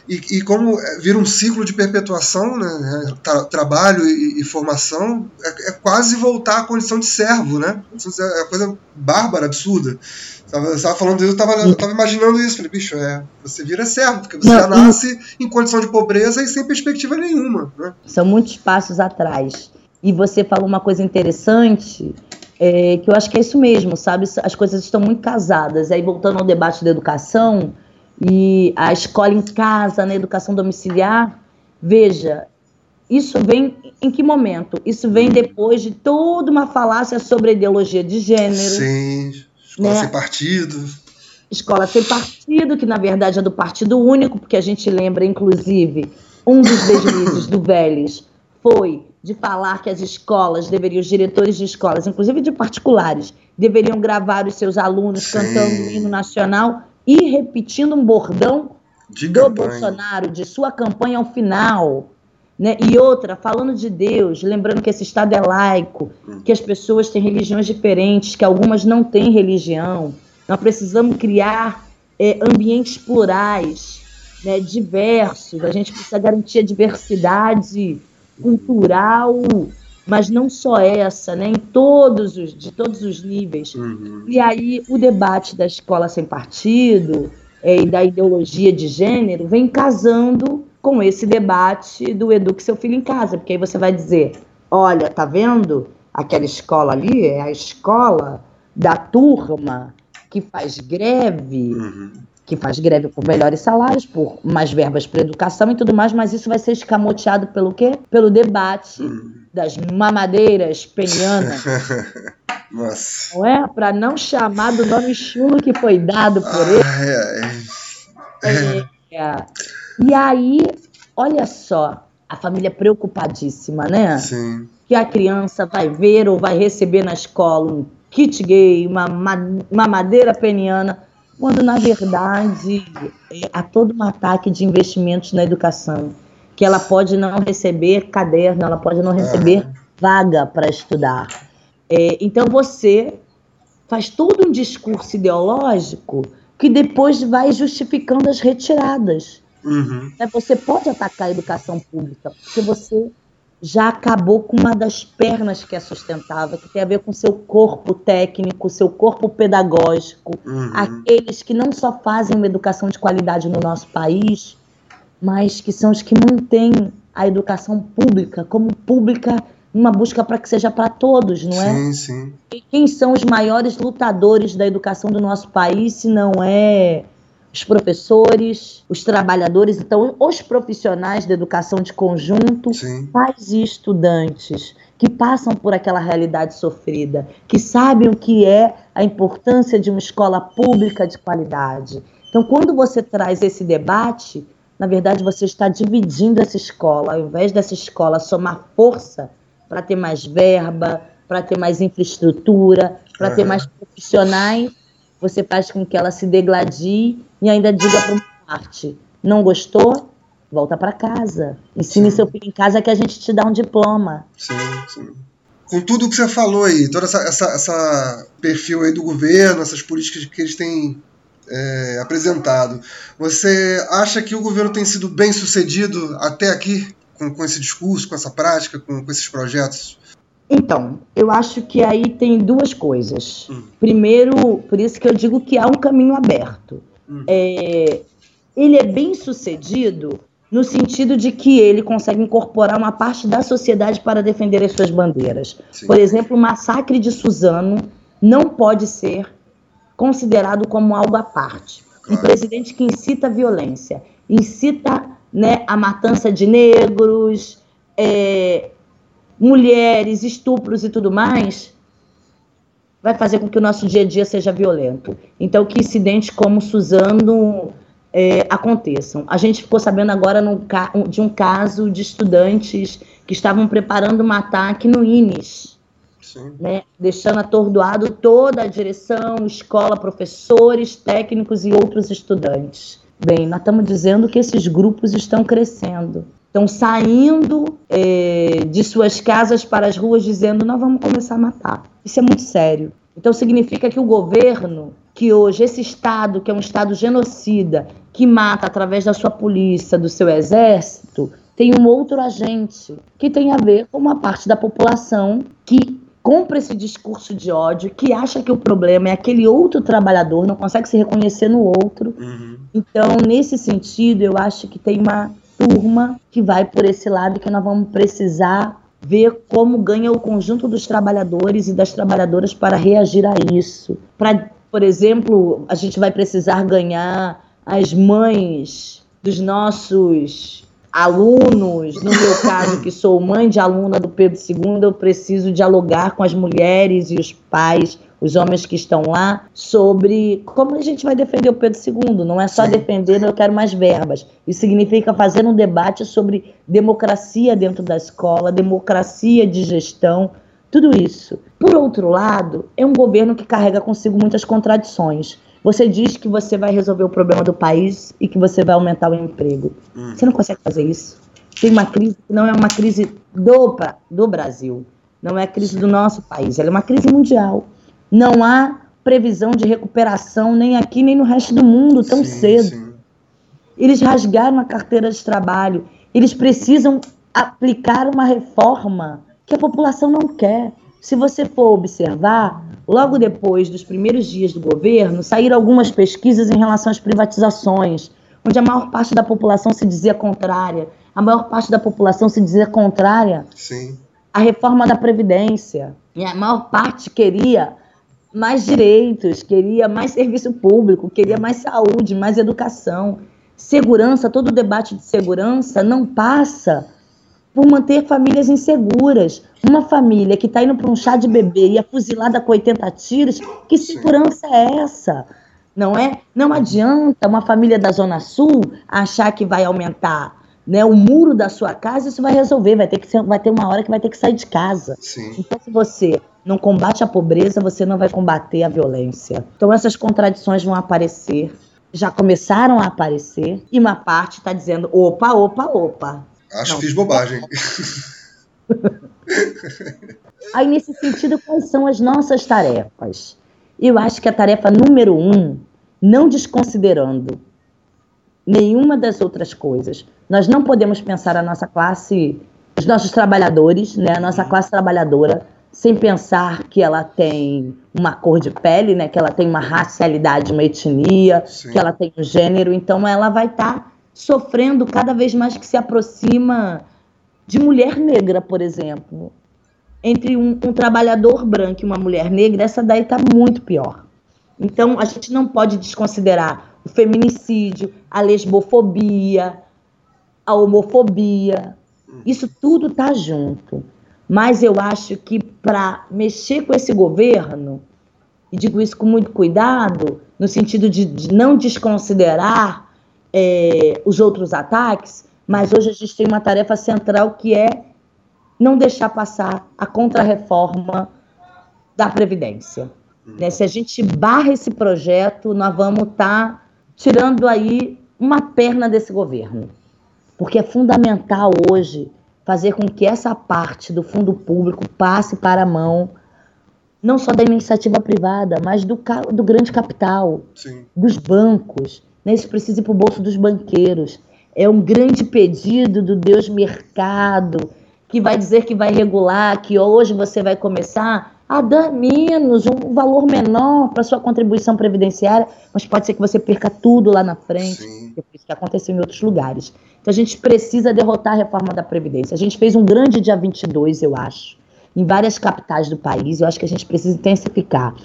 A: e, e como vira um ciclo de perpetuação, né, tra trabalho e, e formação, é, é, quase voltar à condição de servo, né? É uma coisa bárbara, absurda. Eu estava falando isso, eu estava imaginando isso. Falei, bicho, é, você vira servo, porque você Não, já nasce em condição de pobreza e sem perspectiva nenhuma. Né?
C: São muitos passos atrás. E você falou uma coisa interessante, é, que eu acho que é isso mesmo, sabe? As coisas estão muito casadas. Aí, voltando ao debate da educação, e a escola em casa, na né, educação domiciliar, veja, isso vem em que momento? Isso vem depois de toda uma falácia sobre ideologia de gênero.
A: Sim, escola né? sem partido.
C: Escola sem partido, que na verdade é do partido único, porque a gente lembra, inclusive, um dos deslizes do Vélez foi de falar que as escolas deveriam, os diretores de escolas, inclusive de particulares, deveriam gravar os seus alunos Sim. cantando o hino nacional e repetindo um bordão de do campanha. Bolsonaro, de sua campanha ao final. Né? E outra, falando de Deus, lembrando que esse Estado é laico, hum. que as pessoas têm religiões diferentes, que algumas não têm religião. Nós precisamos criar é, ambientes plurais, né, diversos. A gente precisa garantir a diversidade cultural mas não só essa, né, em todos os, de todos os níveis. Uhum. E aí o debate da escola sem partido é, e da ideologia de gênero vem casando com esse debate do eduque seu filho em casa, porque aí você vai dizer, olha, tá vendo? Aquela escola ali é a escola da turma que faz greve, uhum. Que faz greve por melhores salários, por mais verbas para educação e tudo mais, mas isso vai ser escamoteado pelo quê? Pelo debate das mamadeiras penianas.
A: Nossa.
C: Não é? Para não chamar do nome chulo que foi dado por ele. É, é. E aí, olha só, a família preocupadíssima, né?
A: Sim.
C: Que a criança vai ver ou vai receber na escola um kit gay, uma, uma madeira peniana, quando na verdade é, há todo um ataque de investimentos na educação que ela pode não receber caderno, ela pode não receber vaga para estudar. É, então você faz todo um discurso ideológico que depois vai justificando as retiradas. Uhum. É, você pode atacar a educação pública, porque você já acabou com uma das pernas que é sustentável, que tem a ver com seu corpo técnico, seu corpo pedagógico, uhum. aqueles que não só fazem uma educação de qualidade no nosso país, mas que são os que mantêm a educação pública como pública uma busca para que seja para todos, não é?
A: Sim, sim.
C: E quem são os maiores lutadores da educação do nosso país, se não é os professores, os trabalhadores, então os profissionais da educação de conjunto, sim. pais e estudantes que passam por aquela realidade sofrida, que sabem o que é a importância de uma escola pública de qualidade. Então, quando você traz esse debate, na verdade, você está dividindo essa escola. Ao invés dessa escola somar força para ter mais verba, para ter mais infraestrutura, para uhum. ter mais profissionais, você faz com que ela se degladie e ainda diga para uma parte: não gostou? Volta para casa. Ensine sim. seu filho em casa que a gente te dá um diploma.
A: Sim, sim. Com tudo o que você falou aí, todo essa, essa, essa perfil aí do governo, essas políticas que eles têm é, apresentado. Você acha que o governo tem sido bem sucedido até aqui com, com esse discurso, com essa prática, com, com, esses projetos?
C: Então, eu acho que aí tem duas coisas. Hum. Primeiro, por isso que eu digo que há um caminho aberto. Hum. É, ele é bem sucedido no sentido de que ele consegue incorporar uma parte da sociedade para defender as suas bandeiras. Sim. Por exemplo, o massacre de Suzano não pode ser considerado como algo à parte. Claro. Um presidente que incita a violência, incita né, a matança de negros, é, mulheres, estupros e tudo mais, vai fazer com que o nosso dia a dia seja violento. Então, que incidentes como Suzano é, aconteçam. A gente ficou sabendo agora no, de um caso de estudantes que estavam preparando um ataque no INES né, deixando atordoado toda a direção, escola, professores, técnicos e outros estudantes. Bem, nós estamos dizendo que esses grupos estão crescendo, estão saindo é, de suas casas para as ruas dizendo: nós vamos começar a matar. Isso é muito sério. Então significa que o governo, que hoje esse Estado, que é um Estado genocida, que mata através da sua polícia, do seu exército, tem um outro agente que tem a ver com uma parte da população que compra esse discurso de ódio, que acha que o problema é aquele outro trabalhador, não consegue se reconhecer no outro. Uhum. Então, nesse sentido, eu acho que tem uma turma que vai por esse lado que nós vamos precisar ver como ganha o conjunto dos trabalhadores e das trabalhadoras para reagir a isso. Para, por exemplo, a gente vai precisar ganhar as mães dos nossos alunos, no meu caso, que sou mãe de aluna do Pedro II, eu preciso dialogar com as mulheres e os pais, os homens que estão lá, sobre como a gente vai defender o Pedro II. Não é só defender, eu quero mais verbas. Isso significa fazer um debate sobre democracia dentro da escola, democracia de gestão, tudo isso. Por outro lado, é um governo que carrega consigo muitas contradições. Você diz que você vai resolver o problema do país e que você vai aumentar o emprego. Hum. Você não consegue fazer isso. Tem uma crise que não é uma crise do, do Brasil, não é a crise do nosso país, ela é uma crise mundial. Não há previsão de recuperação nem aqui nem no resto do mundo tão sim, cedo. Sim. Eles rasgaram a carteira de trabalho, eles precisam aplicar uma reforma que a população não quer. Se você for observar, logo depois dos primeiros dias do governo, saíram algumas pesquisas em relação às privatizações, onde a maior parte da população se dizia contrária. A maior parte da população se dizia contrária
A: Sim.
C: à reforma da Previdência. E a maior parte queria mais direitos, queria mais serviço público, queria mais saúde, mais educação. Segurança, todo o debate de segurança não passa por manter famílias inseguras. Uma família que está indo para um chá de bebê e é fuzilada com 80 tiros, que segurança é essa? Não é? Não adianta uma família da Zona Sul achar que vai aumentar né, o muro da sua casa, isso vai resolver, vai ter, que ser, vai ter uma hora que vai ter que sair de casa.
A: Sim.
C: Então, se você não combate a pobreza, você não vai combater a violência. Então, essas contradições vão aparecer, já começaram a aparecer, e uma parte está dizendo: opa, opa, opa,
A: Acho que fiz bobagem.
C: Aí, nesse sentido, quais são as nossas tarefas? Eu acho que a tarefa número um, não desconsiderando nenhuma das outras coisas, nós não podemos pensar a nossa classe, os nossos trabalhadores, né, a nossa classe trabalhadora, sem pensar que ela tem uma cor de pele, né, que ela tem uma racialidade, uma etnia, Sim. que ela tem um gênero, então ela vai estar tá sofrendo cada vez mais que se aproxima de mulher negra, por exemplo. Entre um, um trabalhador branco e uma mulher negra, essa daí está muito pior. Então, a gente não pode desconsiderar o feminicídio, a lesbofobia, a homofobia. Isso tudo está junto. Mas eu acho que para mexer com esse governo, e digo isso com muito cuidado, no sentido de, de não desconsiderar é, os outros ataques, mas hoje a gente tem uma tarefa central que é não deixar passar a contrarreforma da Previdência. Né? Se a gente barra esse projeto, nós vamos estar tá tirando aí uma perna desse governo. Porque é fundamental hoje fazer com que essa parte do fundo público passe para a mão não só da iniciativa privada, mas do, do grande capital, Sim. dos bancos. Né? Isso precisa ir para o bolso dos banqueiros. É um grande pedido do Deus mercado, que vai dizer que vai regular, que hoje você vai começar a dar menos, um valor menor para sua contribuição previdenciária, mas pode ser que você perca tudo lá na frente, Sim. que é isso que aconteceu em outros lugares. Então a gente precisa derrotar a reforma da Previdência. A gente fez um grande dia 22, eu acho, em várias capitais do país. Eu acho que a gente precisa intensificar.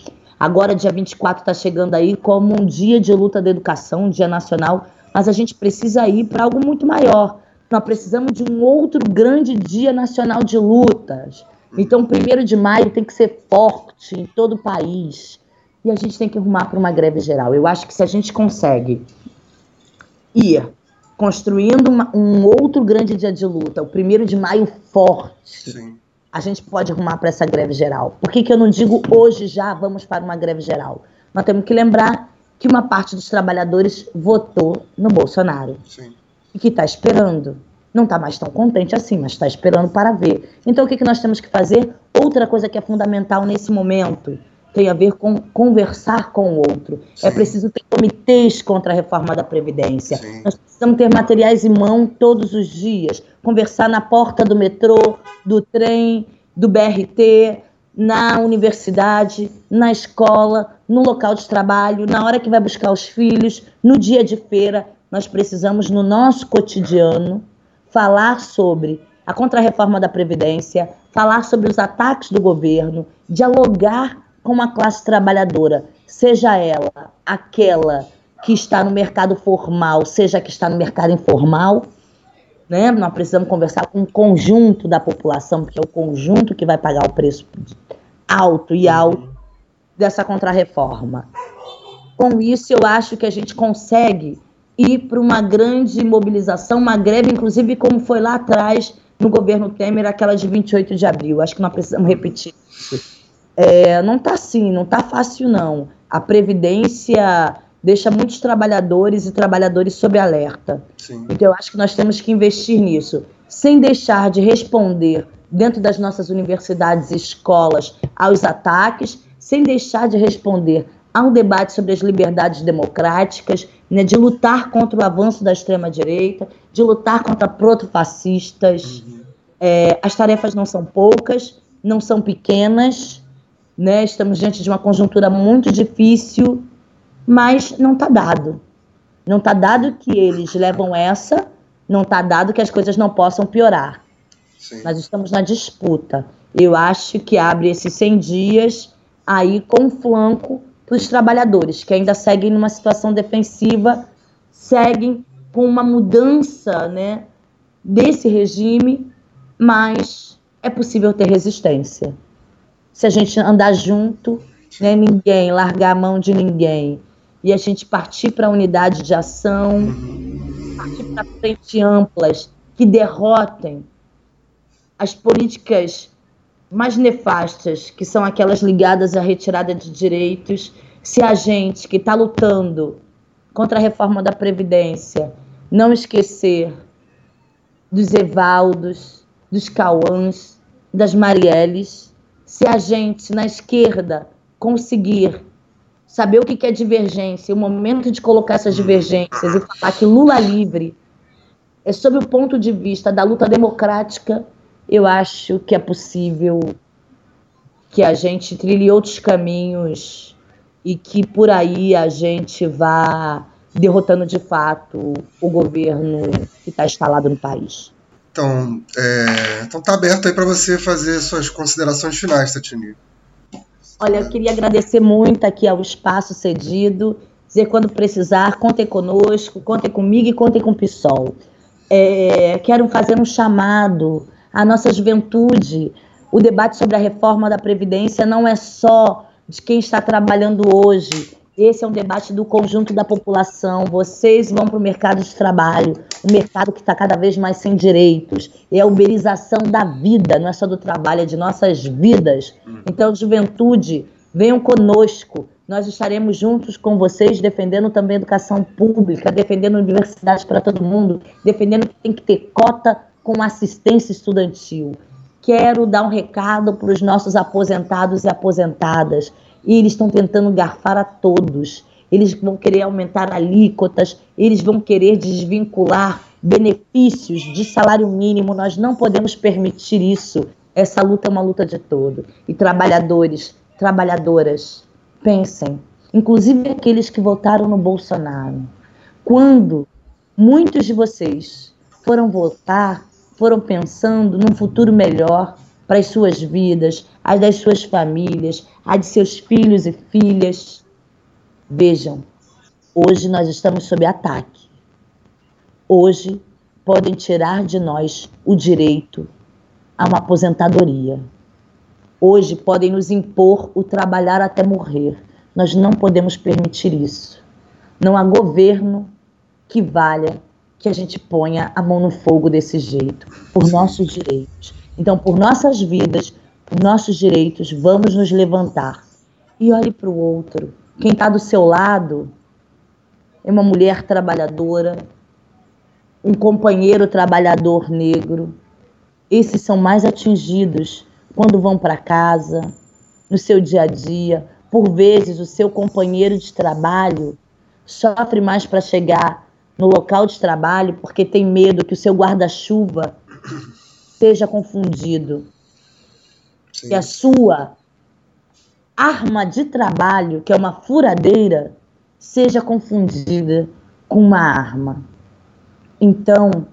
C: Agora, dia 24 está chegando aí como um dia de luta da educação, um dia nacional, mas a gente precisa ir para algo muito maior. Nós precisamos de um outro grande dia nacional de lutas. Então, primeiro de maio tem que ser forte em todo o país. E a gente tem que arrumar para uma greve geral. Eu acho que se a gente consegue ir construindo uma, um outro grande dia de luta, o primeiro de maio forte, Sim. a gente pode arrumar para essa greve geral. Por que, que eu não digo hoje já vamos para uma greve geral? Nós temos que lembrar que uma parte dos trabalhadores votou no Bolsonaro. Sim. E que está esperando. Não está mais tão contente assim, mas está esperando para ver. Então, o que, que nós temos que fazer? Outra coisa que é fundamental nesse momento tem a ver com conversar com o outro. É Sim. É preciso ter comitês contra a reforma da Previdência. Sim. Nós precisamos ter materiais em mão todos os dias, conversar na porta do metrô, do trem, do BRT, na universidade, na escola, no local de trabalho, na hora que vai buscar os filhos, no dia de feira. Nós precisamos, no nosso cotidiano, falar sobre a contrarreforma da Previdência, falar sobre os ataques do governo, dialogar com a classe trabalhadora, seja ela aquela que está no mercado formal, seja que está no mercado informal, né? Nós precisamos conversar com o conjunto da população, porque é o conjunto que vai pagar o preço alto e alto dessa contrarreforma. Com isso, eu acho que a gente consegue ir para uma grande mobilização, uma greve, inclusive como foi lá atrás no governo Temer, aquela de 28 de abril. Acho que nós precisamos repetir é, não está assim, não está fácil não. A Previdência deixa muitos trabalhadores e trabalhadores sob alerta. Sim. Então, eu acho que nós temos que investir nisso, sem deixar de responder dentro das nossas universidades e escolas aos ataques, sem deixar de responder a um debate sobre as liberdades democráticas, né, de lutar contra o avanço da extrema-direita, de lutar contra protofascistas. Uhum. É, as tarefas não são poucas, não são pequenas, né? Estamos diante de uma conjuntura muito difícil, mas não está dado. Não está dado que eles levam essa, não está dado que as coisas não possam piorar. Sim. Nós estamos na disputa. Eu acho que abre esses 100 dias aí com flanco para os trabalhadores, que ainda seguem numa situação defensiva, seguem com uma mudança né, desse regime, mas é possível ter resistência. Se a gente andar junto, né, ninguém largar a mão de ninguém, e a gente partir para a unidade de ação, partir para frente amplas que derrotem as políticas mais nefastas, que são aquelas ligadas à retirada de direitos, se a gente que está lutando contra a reforma da Previdência não esquecer dos Evaldos, dos Cauãs, das Marielles, se a gente na esquerda conseguir saber o que é divergência, o momento de colocar essas divergências e falar que Lula livre é sob o ponto de vista da luta democrática, eu acho que é possível que a gente trilhe outros caminhos e que por aí a gente vá derrotando de fato o governo que está instalado no país.
A: Então, é, então tá aberto aí para você fazer suas considerações finais, Tatini.
C: Olha, eu queria agradecer muito aqui ao espaço cedido, dizer quando precisar, contem conosco, contem comigo e contem com o PSOL. É, quero fazer um chamado à nossa juventude. O debate sobre a reforma da Previdência não é só de quem está trabalhando hoje, esse é um debate do conjunto da população. Vocês vão para o mercado de trabalho, um mercado que está cada vez mais sem direitos. É a uberização da vida, não é só do trabalho, é de nossas vidas. Então, juventude, venham conosco. Nós estaremos juntos com vocês, defendendo também a educação pública, defendendo universidades para todo mundo, defendendo que tem que ter cota com assistência estudantil. Quero dar um recado para os nossos aposentados e aposentadas e eles estão tentando garfar a todos. Eles vão querer aumentar alíquotas, eles vão querer desvincular benefícios de salário mínimo. Nós não podemos permitir isso. Essa luta é uma luta de todo. E trabalhadores, trabalhadoras, pensem, inclusive aqueles que votaram no Bolsonaro. Quando muitos de vocês foram votar, foram pensando num futuro melhor para as suas vidas, as das suas famílias, a de seus filhos e filhas. Vejam, hoje nós estamos sob ataque. Hoje podem tirar de nós o direito a uma aposentadoria. Hoje podem nos impor o trabalhar até morrer. Nós não podemos permitir isso. Não há governo que valha que a gente ponha a mão no fogo desse jeito, por nossos direitos. Então, por nossas vidas, nossos direitos, vamos nos levantar. E olhe para o outro. Quem está do seu lado é uma mulher trabalhadora, um companheiro trabalhador negro. Esses são mais atingidos quando vão para casa, no seu dia a dia. Por vezes, o seu companheiro de trabalho sofre mais para chegar no local de trabalho porque tem medo que o seu guarda-chuva seja confundido Sim. que a sua arma de trabalho, que é uma furadeira, seja confundida com uma arma. Então,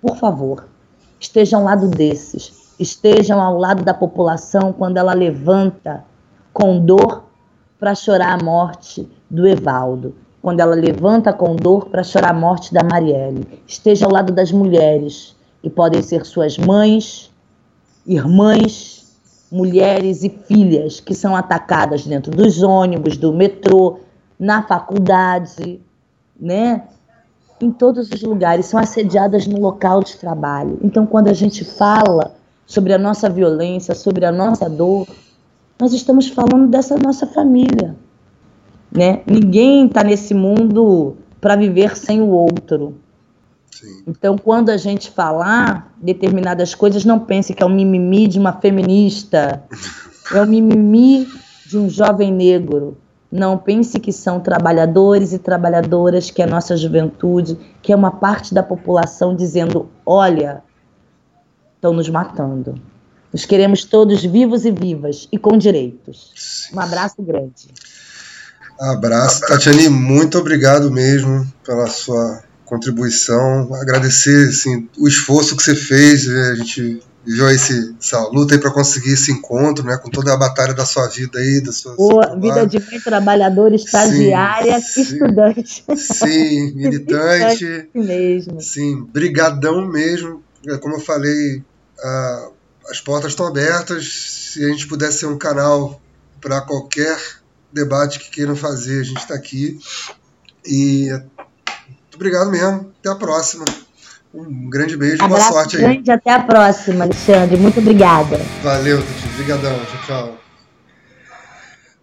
C: por favor, estejam ao lado desses, estejam ao lado da população quando ela levanta com dor para chorar a morte do Evaldo, quando ela levanta com dor para chorar a morte da Marielle. Esteja ao lado das mulheres, que podem ser suas mães, irmãs, mulheres e filhas que são atacadas dentro dos ônibus, do metrô, na faculdade, né? Em todos os lugares, são assediadas no local de trabalho. Então, quando a gente fala sobre a nossa violência, sobre a nossa dor, nós estamos falando dessa nossa família. Né? Ninguém está nesse mundo para viver sem o outro. Então, quando a gente falar determinadas coisas, não pense que é um mimimi de uma feminista, é o um mimimi de um jovem negro. Não pense que são trabalhadores e trabalhadoras, que é a nossa juventude, que é uma parte da população dizendo: olha, estão nos matando. Nos queremos todos vivos e vivas e com direitos. Um abraço grande.
A: Abraço, Tatiane, muito obrigado mesmo pela sua contribuição, agradecer assim, o esforço que você fez, né? a gente viu esse, essa luta aí para conseguir esse encontro, né, com toda a batalha da sua vida aí, da sua
C: Boa, vida de mãe trabalhadora, estagiária, sim, estudante.
A: Sim,
C: militante. mesmo.
A: Sim, brigadão mesmo. É, como eu falei, a, as portas estão abertas. Se a gente pudesse ser um canal para qualquer debate que queiram fazer, a gente está aqui. E muito obrigado mesmo. Até a próxima. Um grande beijo e boa sorte
C: aí. Grande, até a próxima, Alexandre. Muito obrigada.
A: Valeu, Titi. Obrigadão. Tchau, tchau.